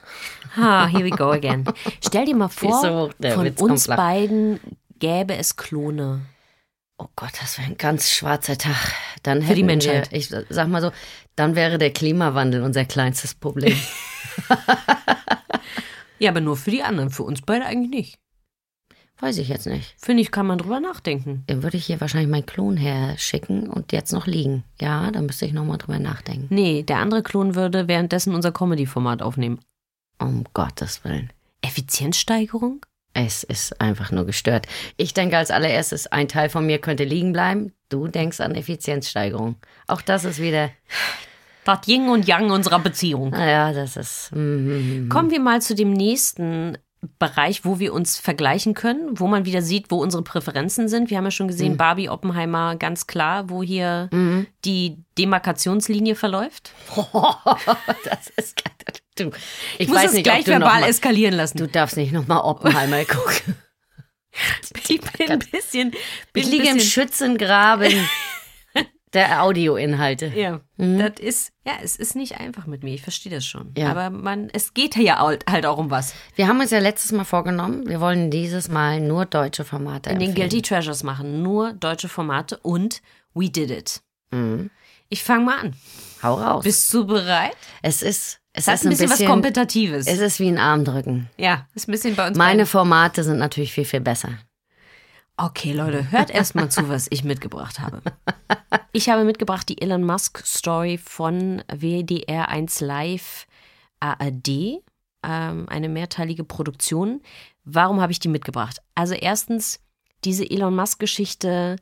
Ha, here we go again. Stell dir mal *laughs* vor, so, von Witz uns beiden gäbe es Klone.
Oh Gott, das wäre ein ganz schwarzer Tag. Dann
Für die Menschheit.
Wir, ich sag mal so, dann wäre der Klimawandel unser kleinstes Problem. *laughs*
ja, aber nur für die anderen, für uns beide eigentlich nicht.
Weiß ich jetzt nicht.
Finde ich, kann man drüber nachdenken.
Dann würde ich hier wahrscheinlich meinen Klon herschicken und jetzt noch liegen. Ja, da müsste ich nochmal drüber nachdenken.
Nee, der andere Klon würde währenddessen unser Comedy-Format aufnehmen.
Um Gottes Willen.
Effizienzsteigerung?
Es ist einfach nur gestört. Ich denke als allererstes, ein Teil von mir könnte liegen bleiben. Du denkst an Effizienzsteigerung. Auch das ist wieder.
Das Yin und Yang unserer Beziehung.
Naja, das ist. Mm,
mm, mm. Kommen wir mal zu dem nächsten Bereich, wo wir uns vergleichen können, wo man wieder sieht, wo unsere Präferenzen sind. Wir haben ja schon gesehen, mhm. Barbie Oppenheimer ganz klar, wo hier mhm. die Demarkationslinie verläuft. *laughs*
das ist du,
ich, ich muss es nicht, gleich verbal mal, eskalieren lassen.
Du darfst nicht nochmal Oppenheimer gucken. *laughs*
ich bin ein bisschen.
Bin ich liege im Schützengraben *laughs* der Audioinhalte.
Ja, mhm. das ist, ja, es ist nicht einfach mit mir. Ich verstehe das schon. Ja. Aber man, es geht ja halt auch um was.
Wir haben uns ja letztes Mal vorgenommen, wir wollen dieses Mal nur deutsche Formate
In den Guilty Treasures machen. Nur deutsche Formate und we did it. Mhm. Ich fange mal an.
Hau raus.
Bist du bereit?
Es ist. Es,
es
ist
ein bisschen, bisschen was Kompetitives.
Es ist wie ein Armdrücken.
Ja, ist ein bisschen bei uns.
Meine. Formate sind natürlich viel, viel besser.
Okay, Leute, hört erstmal zu, was ich mitgebracht habe. *laughs* Ich habe mitgebracht die Elon Musk Story von WDR 1 Live ARD, ähm, eine mehrteilige Produktion. Warum habe ich die mitgebracht? Also erstens, diese Elon Musk Geschichte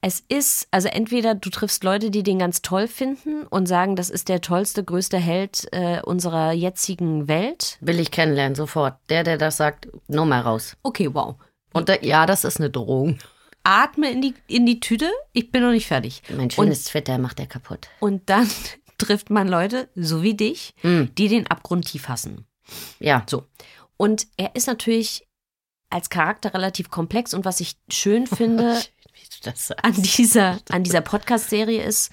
Es ist, also entweder du triffst Leute, die den ganz toll finden und sagen, das ist der tollste, größte Held äh, unserer jetzigen Welt.
Will ich kennenlernen, sofort. Der, der das sagt, nur mal raus.
Okay, wow.
Und da, ja, das ist eine Drohung.
Atme in die, in die Tüte, ich bin noch nicht fertig.
Mein schönes Twitter macht er kaputt.
Und dann *laughs* trifft man Leute, so wie dich, die den Abgrund tief hassen.
Ja.
So. Und er ist natürlich als Charakter relativ komplex und was ich schön finde *laughs*
Wie du
an dieser, an dieser Podcast-Serie ist,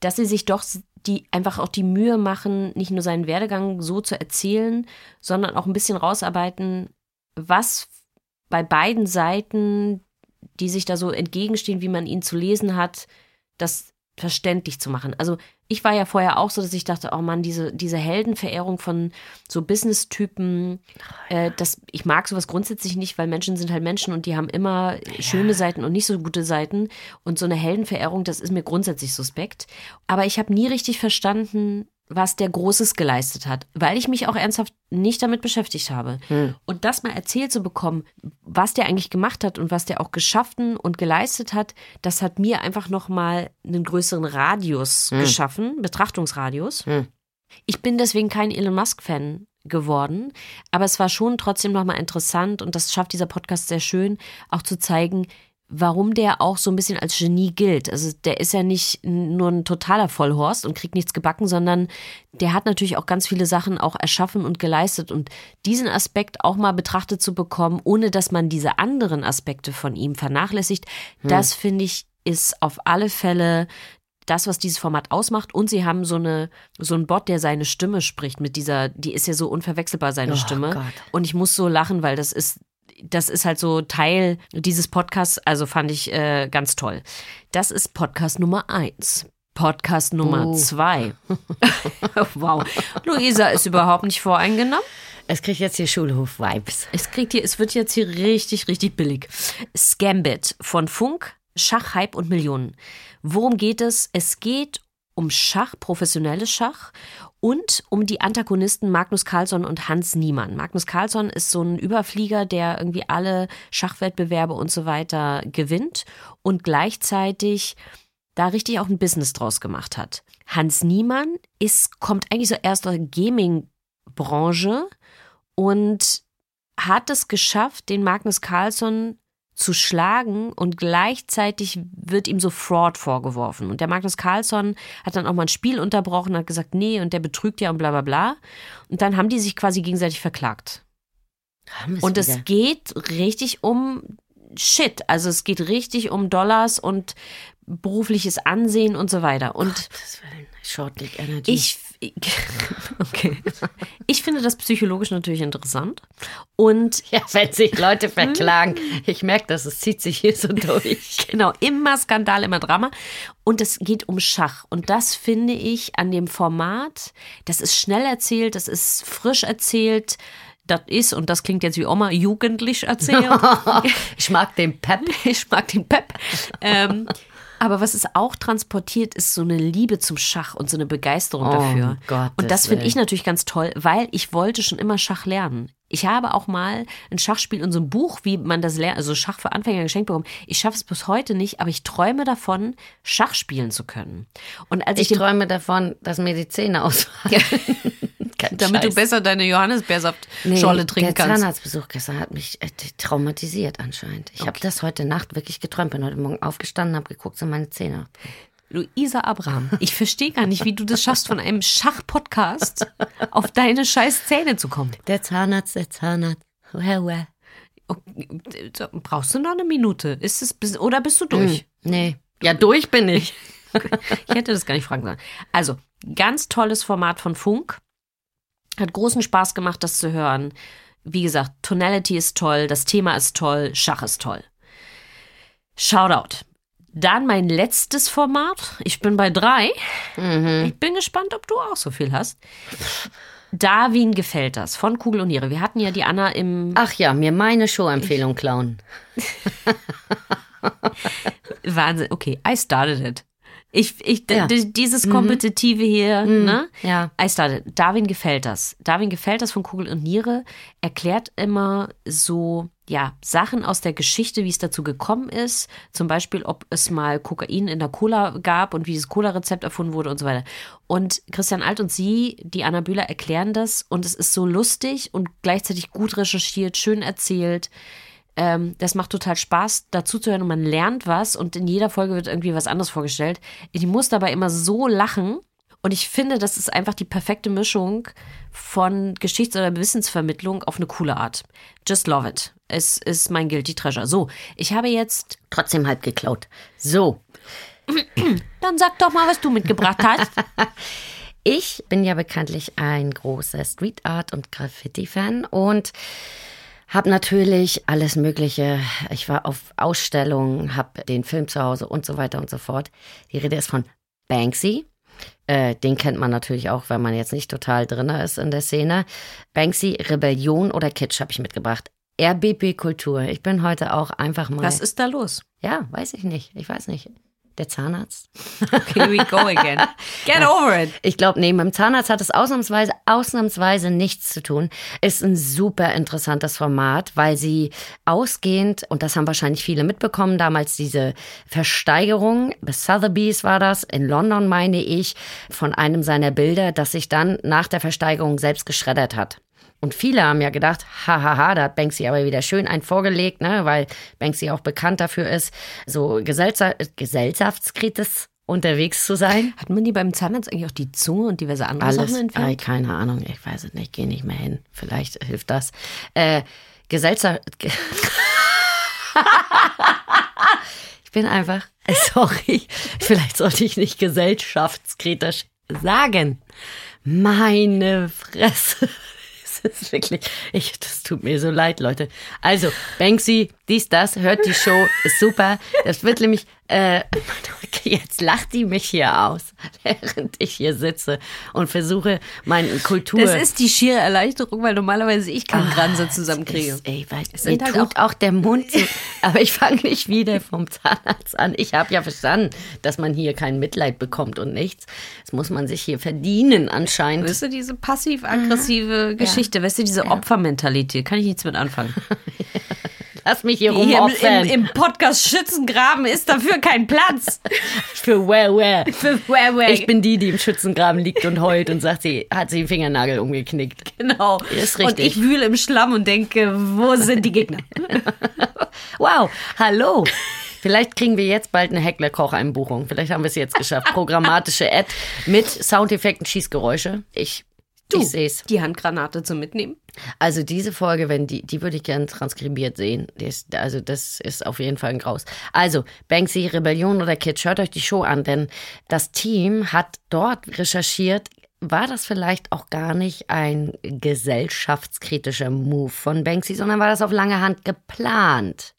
dass sie sich doch die einfach auch die Mühe machen, nicht nur seinen Werdegang so zu erzählen, sondern auch ein bisschen rausarbeiten, was bei beiden Seiten, die sich da so entgegenstehen, wie man ihn zu lesen hat, das verständlich zu machen. Also ich war ja vorher auch so, dass ich dachte, oh Mann, diese, diese Heldenverehrung von so Business-Typen, äh, das, ich mag sowas grundsätzlich nicht, weil Menschen sind halt Menschen und die haben immer schöne Seiten und nicht so gute Seiten. Und so eine Heldenverehrung, das ist mir grundsätzlich suspekt. Aber ich habe nie richtig verstanden, was der Großes geleistet hat, weil ich mich auch ernsthaft nicht damit beschäftigt habe. Und das mal erzählt zu bekommen, was der eigentlich gemacht hat und was der auch geschaffen und geleistet hat, das hat mir einfach nochmal einen größeren Radius geschaffen, Betrachtungsradius. Ich bin deswegen kein Elon Musk-Fan geworden, aber es war schon trotzdem nochmal interessant und das schafft dieser Podcast sehr schön, auch zu zeigen, warum der auch so ein bisschen als Genie gilt. Also der ist ja nicht nur ein totaler Vollhorst und kriegt nichts gebacken, sondern der hat natürlich auch ganz viele Sachen auch erschaffen und geleistet. Und diesen Aspekt auch mal betrachtet zu bekommen, ohne dass man diese anderen Aspekte von ihm vernachlässigt, das finde ich ist auf alle Fälle das, was dieses Format ausmacht. Und sie haben so eine so einen Bot, der seine Stimme spricht mit dieser, die ist ja so unverwechselbar seine
Oh
Stimme.
Gott.
Und ich muss so lachen, weil das ist das ist halt so Teil dieses Podcasts, also fand ich äh, ganz toll. Das ist Podcast Nummer eins. Podcast Nummer
Oh.
zwei. *laughs* wow. Luisa ist überhaupt nicht voreingenommen.
Es kriegt jetzt hier Schulhof-Vibes.
Es kriegt hier, es wird jetzt hier richtig, richtig billig. Scambit von Funk, Schach, Hype und Millionen. Worum geht es? Es geht um Schach, professionelles Schach und um die Antagonisten Magnus Carlsson und Hans Niemann. Magnus Carlsson ist so ein Überflieger, der irgendwie alle Schachwettbewerbe und so weiter gewinnt und gleichzeitig da richtig auch ein Business draus gemacht hat. Hans Niemann ist, kommt eigentlich so erst aus der Gaming-Branche und hat es geschafft, den Magnus Carlsson zu schlagen und gleichzeitig wird ihm so Fraud vorgeworfen. Und der Magnus Carlsson hat dann auch mal ein Spiel unterbrochen und hat gesagt, nee, und der betrügt ja und bla bla bla. Und dann haben die sich quasi gegenseitig verklagt.
Haben wir's
Und
wieder.
es geht richtig um Shit. Also es geht richtig um Dollars und berufliches Ansehen und so weiter. Und
Gottes Willen. Short League Energy.
ich, *laughs* okay. Ich finde das psychologisch natürlich interessant. Und *laughs*
ja, wenn sich Leute verklagen. Ich merke das, es zieht sich hier so durch. *laughs*
Genau, immer Skandal, immer Drama. Und es geht um Schach. Und das finde ich an dem Format, das ist schnell erzählt, das ist frisch erzählt. Das ist, und das klingt jetzt wie Oma, jugendlich erzählt.
Ich mag den Pep.
ich mag den Pep. Ähm, aber was es auch transportiert, ist so eine Liebe zum Schach und so eine Begeisterung
Oh,
dafür.
Gottes
und das finde ich natürlich ganz toll, weil ich wollte schon immer Schach lernen. Ich habe auch mal ein Schachspiel in so einem Buch, wie man das lernt, also Schach für Anfänger geschenkt bekommen. Ich schaffe es bis heute nicht, aber ich träume davon, Schach spielen zu können. Und als ich,
Ich träume davon, dass mir die Zähne ausfallen. *laughs* *laughs* Kein
damit du
Scheiß.
besser deine Johannisbeersaft-Scholle
Nee,
trinken
der
kannst.
Zahnarztbesuch gestern hat mich äh, traumatisiert anscheinend. Ich habe das heute Nacht wirklich geträumt. Bin heute Morgen aufgestanden, habe geguckt, sind meine Zähne.
Luisa Abraham, ich verstehe gar nicht, wie du das schaffst, von einem Schach-Podcast auf deine scheiß Zähne zu kommen.
Der Zahnarzt, der Zahnarzt. Well, well.
Okay, Brauchst du noch eine Minute? Ist es bis, oder bist du durch?
Nee. Ja, durch bin ich.
Ich hätte das gar nicht fragen sollen. Also, ganz tolles Format von Funk. Hat großen Spaß gemacht, das zu hören. Wie gesagt, Tonality ist toll, das Thema ist toll, Schach ist toll. Shoutout. Dann mein letztes Format. Ich bin bei drei. Ich bin gespannt, ob du auch so viel hast. Darwin gefällt das von Kugel und Niere. Wir hatten ja die Anna im
Ach ja, mir meine Show-Empfehlung klauen. *laughs*
Wahnsinn. Okay, I started it. Ich, ich,
Ja.
dieses Kompetitive hier, ne?
ja.
I started. Darwin gefällt das. Darwin gefällt das von Kugel und Niere. Erklärt immer so, ja, Sachen aus der Geschichte, wie es dazu gekommen ist. Zum Beispiel, ob es mal Kokain in der Cola gab und wie dieses Cola-Rezept erfunden wurde und so weiter. Und Christian Alt und sie, die Anna Bühler, erklären das und es ist so lustig und gleichzeitig gut recherchiert, schön erzählt. Ähm, das macht total Spaß, dazu zu hören und man lernt was und in jeder Folge wird irgendwie was anderes vorgestellt. Ich muss dabei immer so lachen und ich finde, das ist einfach die perfekte Mischung von Geschichts- oder Wissensvermittlung auf eine coole Art. Just love it. Es ist mein Guilty Treasure. So, ich habe jetzt.
Trotzdem halb geklaut. So, *clears throat*
Dann sag doch mal, was du mitgebracht hast. *laughs*
ich bin ja bekanntlich ein großer Street Art und Graffiti-Fan und habe natürlich alles Mögliche. Ich war auf Ausstellungen, habe den Film zu Hause und so weiter und so fort. Die Rede ist von Banksy. Äh, den kennt man natürlich auch, wenn man jetzt nicht total drin ist in der Szene. Banksy, Rebellion oder Kitsch habe ich mitgebracht. RBB Kultur. Ich bin heute auch einfach mal.
Was ist da los?
Ja, weiß ich nicht. Ich weiß nicht. Der Zahnarzt?
Here we go again. *laughs* Get over it.
Ich glaube, nee, mit dem Zahnarzt hat es ausnahmsweise, ausnahmsweise nichts zu tun. Ist ein super interessantes Format, weil sie ausgehend, und das haben wahrscheinlich viele mitbekommen, damals diese Versteigerung, bei Sotheby's war das, in London meine ich, von einem seiner Bilder, das sich dann nach der Versteigerung selbst geschreddert hat. Und viele haben ja gedacht, hahaha, da hat Banksy aber wieder schön einen vorgelegt, ne, weil Banksy auch bekannt dafür ist, so Gesellscha gesellschaftskritisch unterwegs zu sein.
Hat man die beim Zahnarzt eigentlich auch die Zunge und diverse andere
Alles,
Sachen entfernt?
Ay, keine Ahnung, ich weiß es nicht, gehe nicht mehr hin. Vielleicht hilft das. Äh, Gesellschaft. *laughs* ich bin einfach, äh, sorry, vielleicht sollte ich nicht gesellschaftskritisch sagen. Meine Fresse. Es ist wirklich, ich, das tut mir so leid, Leute. Also, Banksy, dies, das, hört die Show, ist super. Das wird nämlich, äh, *laughs* jetzt lacht die mich hier aus, *laughs* während ich hier sitze und versuche, meine Kultur.
Das ist die schiere Erleichterung, weil normalerweise ich keinen Granse zusammenkriege.
Ist, ey, weil, mir
sind halt
tut auch, der Mund zu, *laughs* aber ich fange nicht wieder vom Zahnarzt an. Ich habe ja verstanden, dass man hier kein Mitleid bekommt und nichts. Das muss man sich hier verdienen anscheinend.
Weißt du, diese passiv-aggressive Geschichte, weißt du, diese Opfermentalität, kann ich nichts mit anfangen.
Lass mich hier
Hier im, im, Im Podcast Schützengraben ist dafür kein Platz. *laughs*
Für where, where.
Für where, where.
Ich bin die, die im Schützengraben liegt und heult und sagt, sie hat sie den Fingernagel umgeknickt.
Genau.
Ist
Und
richtig.
ich wühle im Schlamm und denke, wo sind die Gegner? *laughs*
Wow, hallo. Vielleicht kriegen wir jetzt bald eine Heckler-Koch-Einbuchung. Vielleicht haben wir es jetzt geschafft. Programmatische Ad mit Soundeffekten, Schießgeräusche. Ich, ich sehe es.
Die Handgranate zum Mitnehmen.
Also diese Folge, wenn die, die würde ich gerne transkribiert sehen. Ist, also das ist auf jeden Fall ein Graus. Also Banksy, Rebellion oder Kitsch, hört euch die Show an, denn das Team hat dort recherchiert, war das vielleicht auch gar nicht ein gesellschaftskritischer Move von Banksy, sondern war das auf lange Hand geplant.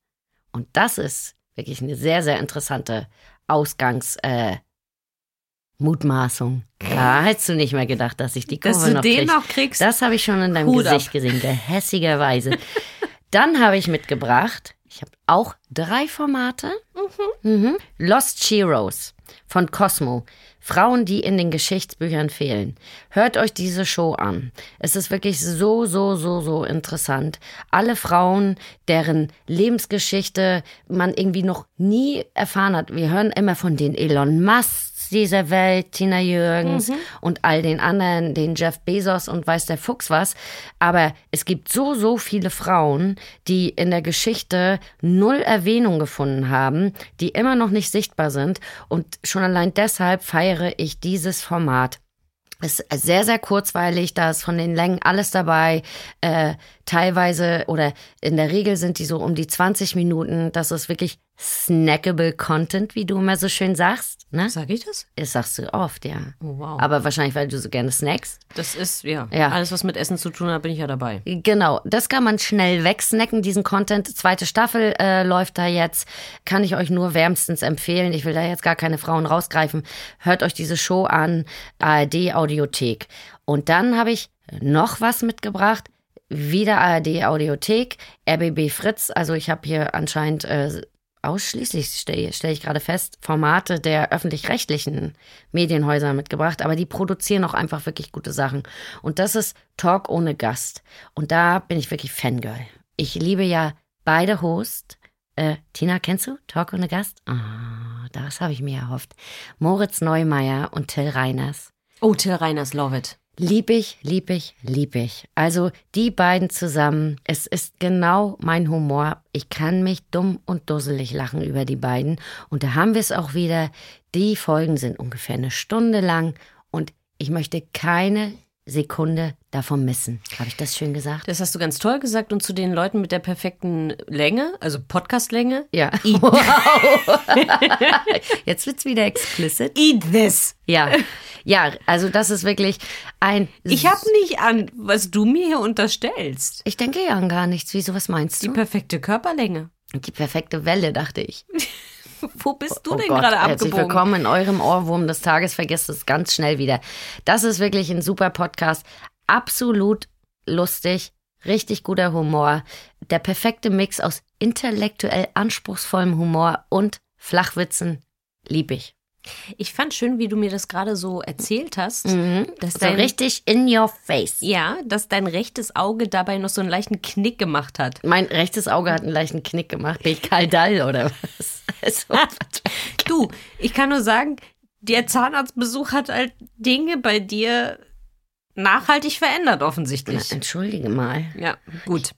Und das ist wirklich eine sehr, sehr interessante Ausgangs- äh, Mutmaßung. Da hättest du nicht mehr gedacht, dass ich die Kurve
Dass du
noch
den
krieg.
noch kriegst?
Das habe ich schon in deinem
Hut
Gesicht
ab.
gesehen, gehässigerweise. *laughs* Dann habe ich mitgebracht, ich habe auch drei Formate. Mhm. Lost Heroes von Cosmo. Frauen, die in den Geschichtsbüchern fehlen. Hört euch diese Show an. Es ist wirklich so, so, so, so interessant. Alle Frauen, deren Lebensgeschichte man irgendwie noch nie erfahren hat. Wir hören immer von den Elon Musk dieser Welt, Tina Jürgens und all den anderen, den Jeff Bezos und weiß der Fuchs was. Aber es gibt so, so viele Frauen, die in der Geschichte null Erwähnung gefunden haben, die immer noch nicht sichtbar sind. Und schon allein deshalb feiere ich dieses Format. Es ist sehr, sehr kurzweilig, da ist von den Längen alles dabei. Äh, teilweise oder in der Regel sind die so um die 20 Minuten. Das ist wirklich snackable Content, wie du immer so schön sagst. Ne?
Sag ich das?
Das sagst du oft, ja.
Oh, wow.
Aber wahrscheinlich, weil du so gerne snackst.
Das ist, ja,
Ja.
alles, was mit Essen zu tun hat, bin ich ja dabei.
Genau, das kann man schnell wegsnacken, diesen Content. Zweite Staffel äh, läuft da jetzt. Kann ich euch nur wärmstens empfehlen. Ich will da jetzt gar keine Frauen rausgreifen. Hört euch diese Show an, ARD Audiothek. Und dann habe ich noch was mitgebracht. Wieder ARD Audiothek, RBB Fritz. Also ich habe hier anscheinend äh, ausschließlich, stelle stell ich gerade fest, Formate der öffentlich-rechtlichen Medienhäuser mitgebracht, aber die produzieren auch einfach wirklich gute Sachen. Und das ist Talk ohne Gast. Und da bin ich wirklich Fangirl. Ich liebe ja beide Hosts. Äh, Tina, kennst du Talk ohne Gast? Ah, das habe ich mir erhofft. Moritz Neumeier und Till Reiners.
Oh, Till Reiners, love it.
Lieb ich, lieb ich, lieb ich. Also die beiden zusammen, es ist genau mein Humor. Ich kann mich dumm und dusselig lachen über die beiden. Und da haben wir es auch wieder. Die Folgen sind ungefähr eine Stunde lang und ich möchte keine Sekunde davon missen. Habe ich das schön gesagt?
Das hast du ganz toll gesagt. Und zu den Leuten mit der perfekten Länge, also Podcastlänge.
Ja. Wow. *laughs* Jetzt wird's wieder explicit.
Eat this.
Ja. Ja, also das ist wirklich ein.
Ich habe nicht an, was du mir hier unterstellst.
Ich denke ja an gar nichts. Wieso, was meinst
Die
du?
perfekte Körperlänge.
Die perfekte Welle, dachte ich. *laughs* *laughs*
Wo bist du
Oh
denn
Gott,
gerade
Herzlich
abgebogen?
willkommen in eurem Ohrwurm des Tages. Vergesst es ganz schnell wieder. Das ist wirklich ein super Podcast. Absolut lustig. Richtig guter Humor. Der perfekte Mix aus intellektuell anspruchsvollem Humor und Flachwitzen. Lieb ich.
Ich fand schön, wie du mir das gerade so erzählt hast, dass
So
dein,
richtig in your face.
ja, dass dein rechtes Auge dabei noch so einen leichten Knick gemacht hat.
Mein rechtes Auge hat einen leichten Knick gemacht. Bin ich Kaldall oder was? *laughs* Also,
Du, ich kann nur sagen, der Zahnarztbesuch hat halt Dinge bei dir nachhaltig verändert,
na,
offensichtlich.
entschuldige mal.
Ja, gut.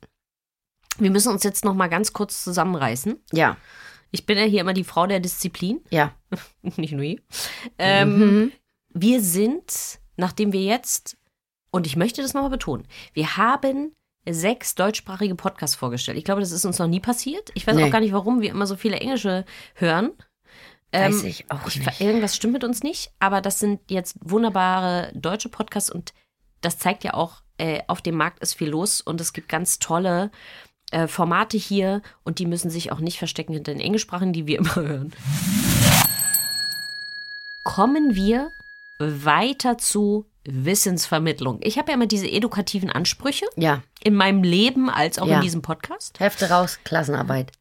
Wir müssen uns jetzt noch mal ganz kurz zusammenreißen.
Ja,
Ich bin ja hier immer die Frau der Disziplin,
ja. *laughs*
nicht nur hier. Ähm,
Mhm.
Wir sind, nachdem wir jetzt, und ich möchte das nochmal betonen, wir haben sechs deutschsprachige Podcasts vorgestellt. Ich glaube, das ist uns noch nie passiert. Ich weiß
Nee.
auch gar nicht, warum wir immer so viele englische hören.
Weiß
Ähm,
ich auch
ich,
nicht.
Irgendwas stimmt mit uns nicht, aber das sind jetzt wunderbare deutsche Podcasts und das zeigt ja auch, äh, auf dem Markt ist viel los und es gibt ganz tolle äh, Formate hier und die müssen sich auch nicht verstecken hinter den englischsprachigen, die wir immer *laughs* hören. Kommen wir weiter zu Wissensvermittlung. Ich habe ja immer diese edukativen Ansprüche
Ja,
in meinem Leben als auch
Ja.
in diesem Podcast.
Hefte raus, Klassenarbeit.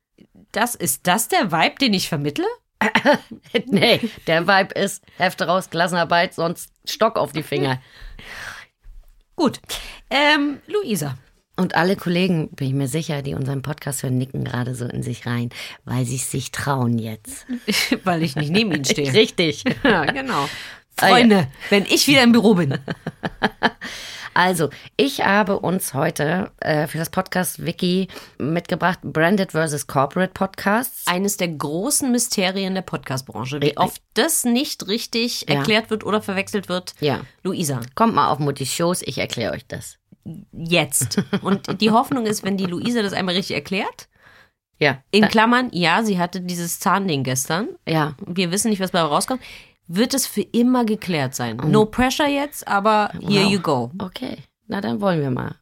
Das ist das der Vibe, den ich vermittle? *laughs*
nee, der Vibe ist Hefte raus, Klassenarbeit, sonst Stock auf die Finger.
Gut. Ähm, Luisa.
Und alle Kollegen, bin ich mir sicher, die unseren Podcast hören, nicken gerade so in sich rein, weil sie es sich trauen jetzt. *laughs*
Weil ich nicht neben ihnen *laughs* stehe.
Richtig. *laughs*
Ja, genau.
Ah.
Freunde, wenn ich wieder im Büro bin.
Also, ich habe uns heute äh, für das Podcast Wiki mitgebracht Branded versus Corporate Podcasts.
Eines der großen Mysterien der Podcastbranche. Wie oft das nicht richtig
Ja.
erklärt wird oder verwechselt wird.
Ja.
Luisa,
Kommt mal auf Mutti Shows, ich erkläre euch das.
Jetzt. Und die Hoffnung ist, wenn die Luisa das einmal richtig erklärt,
Ja.
in Klammern, ja, sie hatte dieses Zahnding gestern.
ja.
Wir wissen nicht, was dabei rauskommt. Wird es für immer geklärt sein. No pressure jetzt, aber here
Wow.
you go.
Okay, na dann wollen wir mal.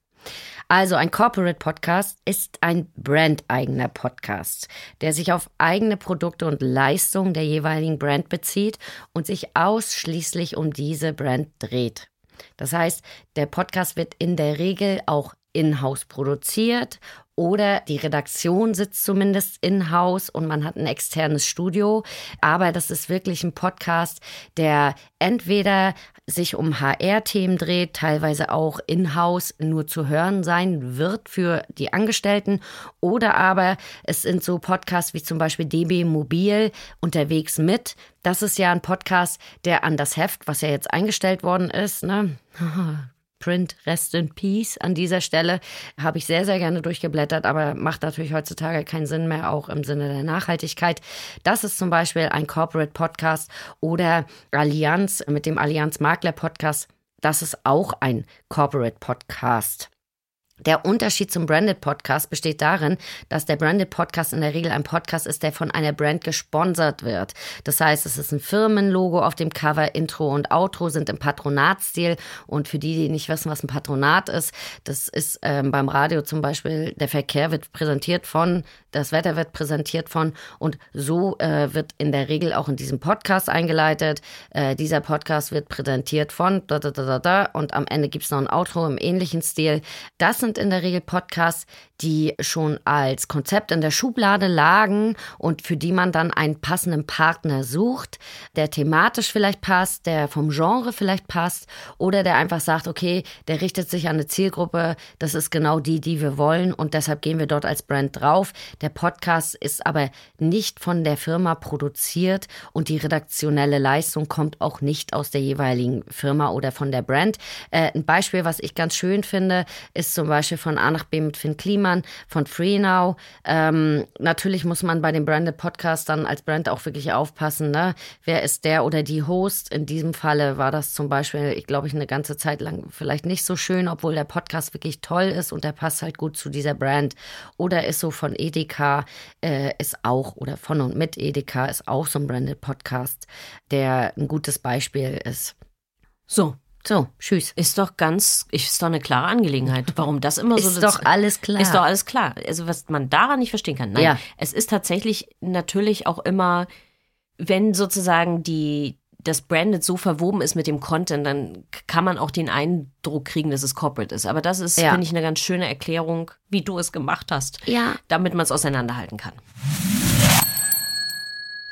Also ein Corporate Podcast ist ein brandeigener Podcast, der sich auf eigene Produkte und Leistungen der jeweiligen Brand bezieht und sich ausschließlich um diese Brand dreht. Das heißt, der Podcast wird in der Regel auch in-house produziert oder die Redaktion sitzt zumindest in-house und man hat ein externes Studio. Aber das ist wirklich ein Podcast, der entweder sich um HR-Themen dreht, teilweise auch in-house nur zu hören sein wird für die Angestellten. Oder aber es sind so Podcasts wie zum Beispiel DB Mobil unterwegs mit. Das ist ja ein Podcast, der an das Heft, was ja jetzt eingestellt worden ist, ne? *laughs* Print Rest in Peace an dieser Stelle. Habe ich sehr, sehr gerne durchgeblättert, aber macht natürlich heutzutage keinen Sinn mehr, auch im Sinne der Nachhaltigkeit. Das ist zum Beispiel ein Corporate Podcast oder Allianz mit dem Allianz Makler Podcast. Das ist auch ein Corporate Podcast. Der Unterschied zum Branded Podcast besteht darin, dass der Branded Podcast in der Regel ein Podcast ist, der von einer Brand gesponsert wird. Das heißt, es ist ein Firmenlogo auf dem Cover, Intro und Outro sind im Patronatsstil. Und für die, die nicht wissen, was ein Patronat ist, das ist ähm, beim Radio zum Beispiel, der Verkehr wird präsentiert von, das Wetter wird präsentiert von und so äh, wird in der Regel auch in diesem Podcast eingeleitet. Äh, dieser Podcast wird präsentiert von da, da, da, da, da und am Ende gibt's noch ein Outro im ähnlichen Stil. Das sind in der Regel Podcasts, die schon als Konzept in der Schublade lagen und für die man dann einen passenden Partner sucht, der thematisch vielleicht passt, der vom Genre vielleicht passt oder der einfach sagt, okay, der richtet sich an eine Zielgruppe, das ist genau die, die wir wollen und deshalb gehen wir dort als Brand drauf. Der Podcast ist aber nicht von der Firma produziert und die redaktionelle Leistung kommt auch nicht aus der jeweiligen Firma oder von der Brand. Äh, ein Beispiel, was ich ganz schön finde, ist zum Beispiel von A nach B mit Finn Kliman, von Free Now. Ähm, natürlich muss man bei dem Branded Podcast dann als Brand auch wirklich aufpassen, ne? Wer ist der oder die Host? In diesem Falle war das zum Beispiel, ich glaube, ich eine ganze Zeit lang vielleicht nicht so schön, obwohl der Podcast wirklich toll ist und der passt halt gut zu dieser Brand. Oder ist so von Edeka, äh, ist auch, oder von und mit Edeka ist auch so ein Branded Podcast, der ein gutes Beispiel ist.
So,
So, tschüss.
ist doch ganz, ist doch eine klare Angelegenheit. Warum das immer so
Ist doch alles klar.
Ist doch alles klar. Also was man daran nicht verstehen kann. Nein,
Ja.
es ist tatsächlich natürlich auch immer, wenn sozusagen die das Branded so verwoben ist mit dem Content, dann kann man auch den Eindruck kriegen, dass es corporate ist. Aber das ist,
Ja.
finde ich, eine ganz schöne Erklärung, wie du es gemacht hast,
Ja.
damit man es auseinanderhalten kann.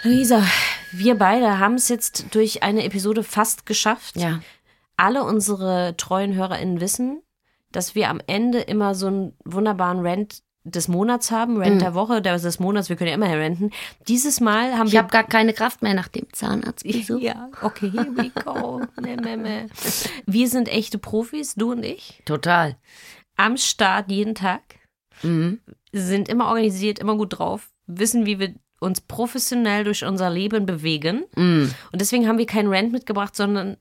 Luisa, wir beide haben es jetzt durch eine Episode fast geschafft.
Ja.
Alle unsere treuen HörerInnen wissen, dass wir am Ende immer so einen wunderbaren Rant des Monats haben, Rant der Woche, der des Monats, wir können ja immer ranten. Dieses Mal haben
Ich
wir
habe gar keine Kraft mehr nach dem Zahnarztbesuch. *laughs*
ja, okay, here we go. Ne, ne, ne. Wir sind echte Profis, du und ich,
Total.
am Start jeden Tag,
Mhm.
sind immer organisiert, immer gut drauf, wissen, wie wir uns professionell durch unser Leben bewegen.
Mhm.
Und deswegen haben wir keinen Rant mitgebracht, sondern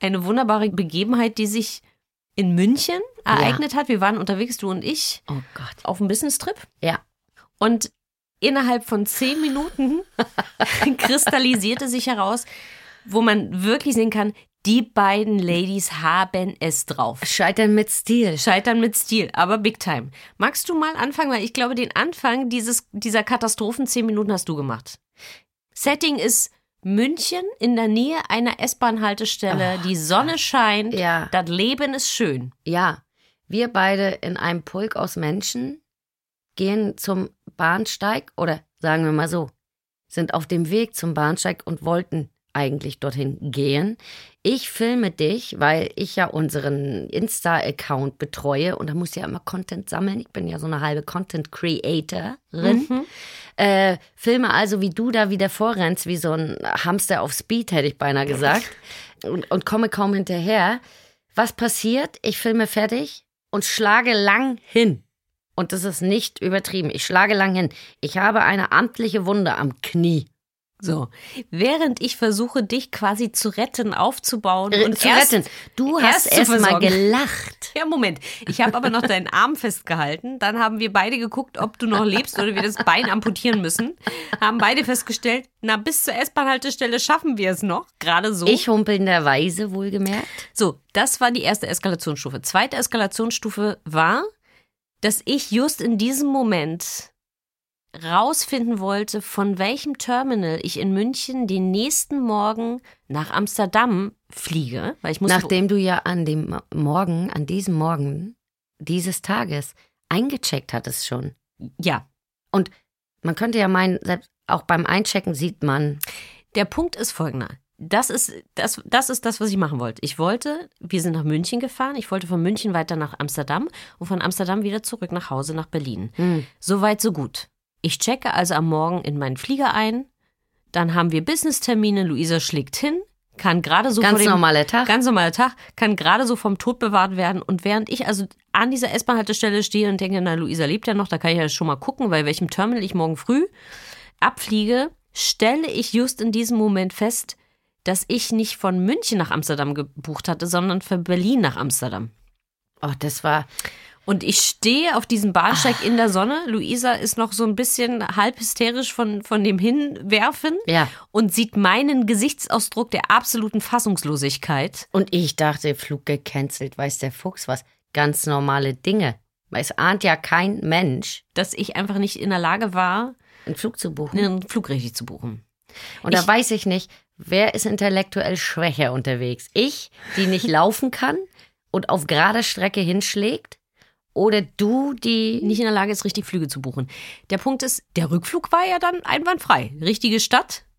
eine wunderbare Begebenheit, die sich in München ereignet hat. Wir waren unterwegs, du und ich,
Oh Gott.
auf einem Business-Trip.
Ja.
Und innerhalb von zehn Minuten *laughs* kristallisierte sich heraus, wo man wirklich sehen kann, die beiden Ladies haben es drauf.
Scheitern mit Stil.
Scheitern mit Stil, aber big time. Magst du mal anfangen? Weil ich glaube, den Anfang dieses, dieser Katastrophen zehn Minuten hast du gemacht. Setting ist München in der Nähe einer S-Bahn-Haltestelle. die Sonne scheint.
Ja.
Das Leben ist schön.
Ja, wir beide in einem Pulk aus Menschen gehen zum Bahnsteig oder sagen wir mal so, sind auf dem Weg zum Bahnsteig und wollten eigentlich dorthin gehen. Ich filme dich, weil ich ja unseren Insta-Account betreue und da muss ich ja immer Content sammeln. Ich bin ja so eine halbe Content-Creatorin. Äh, filme also, wie du da wieder vorrennst, wie so ein Hamster auf Speed, hätte ich beinahe gesagt. *laughs* Und, und komme kaum hinterher. Was passiert? Ich filme fertig und schlage lang hin. Und das ist nicht übertrieben. Ich schlage lang hin. Ich habe eine amtliche Wunde am Knie.
So. Während ich versuche, dich quasi zu retten, aufzubauen
Äh,
und
zu
erst,
retten. Du
erst
hast
zu
erst mal
versorgen.
gelacht. *laughs*
Ja, Moment. Ich habe aber noch *laughs* deinen Arm festgehalten. Dann haben wir beide geguckt, ob du noch lebst oder wir das Bein amputieren müssen. Haben beide festgestellt, na, bis zur S-Bahn-Haltestelle schaffen wir es noch. Gerade so.
Ich humpelnderweise wohlgemerkt.
So, das war die erste Eskalationsstufe. Zweite Eskalationsstufe war, dass ich just in diesem Moment rausfinden wollte, von welchem Terminal ich in München den nächsten Morgen nach Amsterdam fliege, weil ich
Nachdem du ja an dem Morgen, an diesem Morgen dieses Tages eingecheckt hattest schon.
ja,
Und man könnte ja meinen, selbst auch beim Einchecken sieht man,
Der Punkt ist folgender. Das ist das, das ist das, was ich machen wollte. Ich wollte, wir sind nach München gefahren. Ich wollte von München weiter nach Amsterdam und von Amsterdam wieder zurück nach Hause nach Berlin.
Hm.
So weit, so gut. Ich checke also am Morgen in meinen Flieger ein. Dann haben wir Business-Termine. Luisa schlägt hin, kann gerade so
Ganz
dem,
normaler Tag.
Ganz normaler Tag, kann gerade so vom Tod bewahrt werden. Und während ich also an dieser S-Bahn-Haltestelle stehe und denke, na, Luisa lebt ja noch, da kann ich ja schon mal gucken, bei welchem Terminal ich morgen früh abfliege, stelle ich just in diesem Moment fest, dass ich nicht von München nach Amsterdam gebucht hatte, sondern von Berlin nach Amsterdam.
oh, das war,
Und ich stehe auf diesem Bahnsteig in der Sonne. Luisa ist noch so ein bisschen halb hysterisch von, von dem Hinwerfen
ja.
und sieht meinen Gesichtsausdruck der absoluten Fassungslosigkeit.
Und ich dachte, Flug gecancelt, weiß der Fuchs was. Ganz normale Dinge. Weil es ahnt ja kein Mensch,
dass ich einfach nicht in der Lage war,
einen Flug zu buchen.
einen Flug richtig zu buchen.
Und da
Ich-
weiß ich nicht, wer ist intellektuell schwächer unterwegs? Ich, die nicht *laughs* laufen kann und auf gerade Strecke hinschlägt? Oder du, die.
nicht in der Lage ist, richtig Flüge zu buchen. Der Punkt ist, der Rückflug war ja dann einwandfrei. Richtige Stadt. *laughs*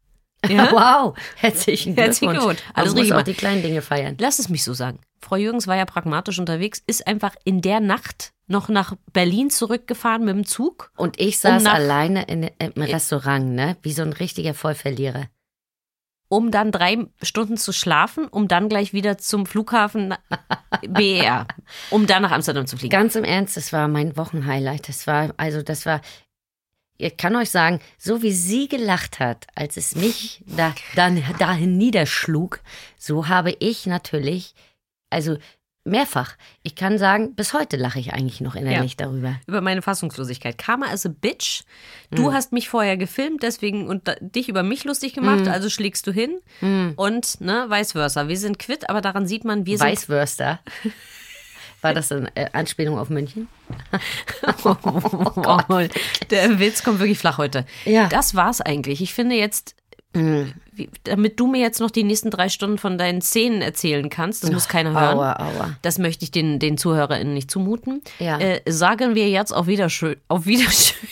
Ja?
Wow, herzlichen Glückwunsch.
Herzlichen Glückwunsch.
Alles muss
richtig
auch die kleinen Dinge feiern.
Lass es mich so sagen. Frau Jürgens war ja pragmatisch unterwegs, ist einfach in der Nacht noch nach Berlin zurückgefahren mit dem Zug.
Und ich saß
nach-
alleine in, im Restaurant, ne? Wie so ein richtiger Vollverlierer.
Um dann drei Stunden zu schlafen, um dann gleich wieder zum Flughafen *laughs* BER, um dann nach Amsterdam zu fliegen.
Ganz im Ernst, das war mein Wochenhighlight. Das war, also das war, ich kann euch sagen, so wie sie gelacht hat, als es mich da, dann dahin niederschlug, so habe ich natürlich, also mehrfach, ich kann sagen, bis heute lache ich eigentlich noch innerlich darüber.
über meine Fassungslosigkeit. Karma is a bitch. Du hast mich vorher gefilmt, deswegen und da, dich über mich lustig gemacht, also schlägst du hin und ne, vice versa. Wir sind quitt, aber daran sieht man, wir sind
Weißwürster. *laughs* War das eine äh, Anspielung auf München? *laughs*
Oh, der Witz kommt wirklich flach heute.
Ja.
Das war's eigentlich. Ich finde jetzt, wie, damit du mir jetzt noch die nächsten drei Stunden von deinen Szenen erzählen kannst, das muss keiner hören.
Aua, aua.
Das möchte ich den, den ZuhörerInnen nicht zumuten.
Ja.
Äh, sagen wir jetzt auf Wiederschön. Auf Wiederschön.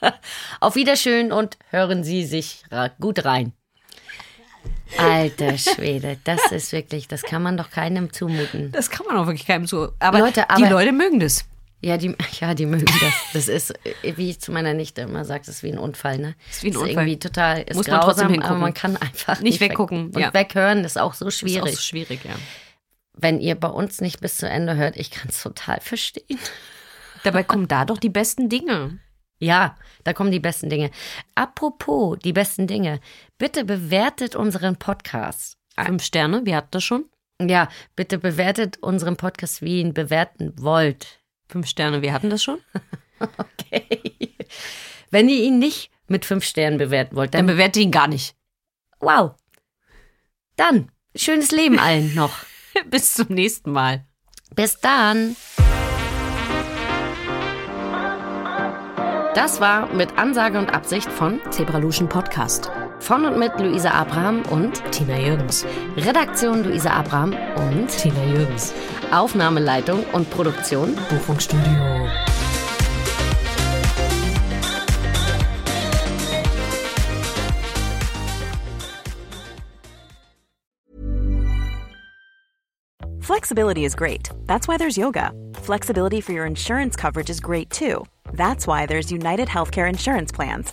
*laughs*
Auf Wiederschön und hören Sie sich gut rein. Alter Schwede, das ist wirklich, das kann man doch keinem zumuten.
Das kann man auch wirklich keinem zu. Aber,
Leute,
die
aber-
Leute mögen das.
Ja, die, *laughs* ja, die mögen das. Das ist, wie ich zu meiner Nichte immer sage, das ist wie ein Unfall, ne?
Ist wie ein Unfall.
irgendwie total, ist
Muss man trotzdem
grausam, aber
hingucken.
man kann einfach
Nicht
weg-
weggucken,
Und
ja.
weghören ist auch so
Ist
schwierig.
auch so schwierig, ja.
Wenn ihr bei uns nicht bis zu Ende hört, ich kann es total verstehen. *laughs*
Dabei kommen da doch die besten Dinge.
Ja, da kommen die besten Dinge. Apropos die besten Dinge, bitte bewertet unseren Podcast.
Fünf Sterne, wir hatten das schon.
Ja, bitte bewertet unseren Podcast, wie ihr ihn bewerten wollt.
Fünf Sterne, wir hatten das schon. *laughs*
Okay. Wenn ihr ihn nicht mit fünf Sternen bewerten wollt,
Dann
dann
bewerte ihn gar nicht.
wow. Dann schönes Leben allen noch. *laughs*
Bis zum nächsten Mal.
Bis dann. Das war mit Ansage und Absicht von
Zebraluschen Podcast.
Von und mit Luisa Abraham und
Tina Jürgens.
Redaktion Luisa Abraham und
Tina Jürgens.
Aufnahmeleitung und Produktion
Buchungsstudio.
Flexibility is great. That's why there's yoga. Flexibility for your insurance coverage is great too. That's why there's United Healthcare Insurance Plans.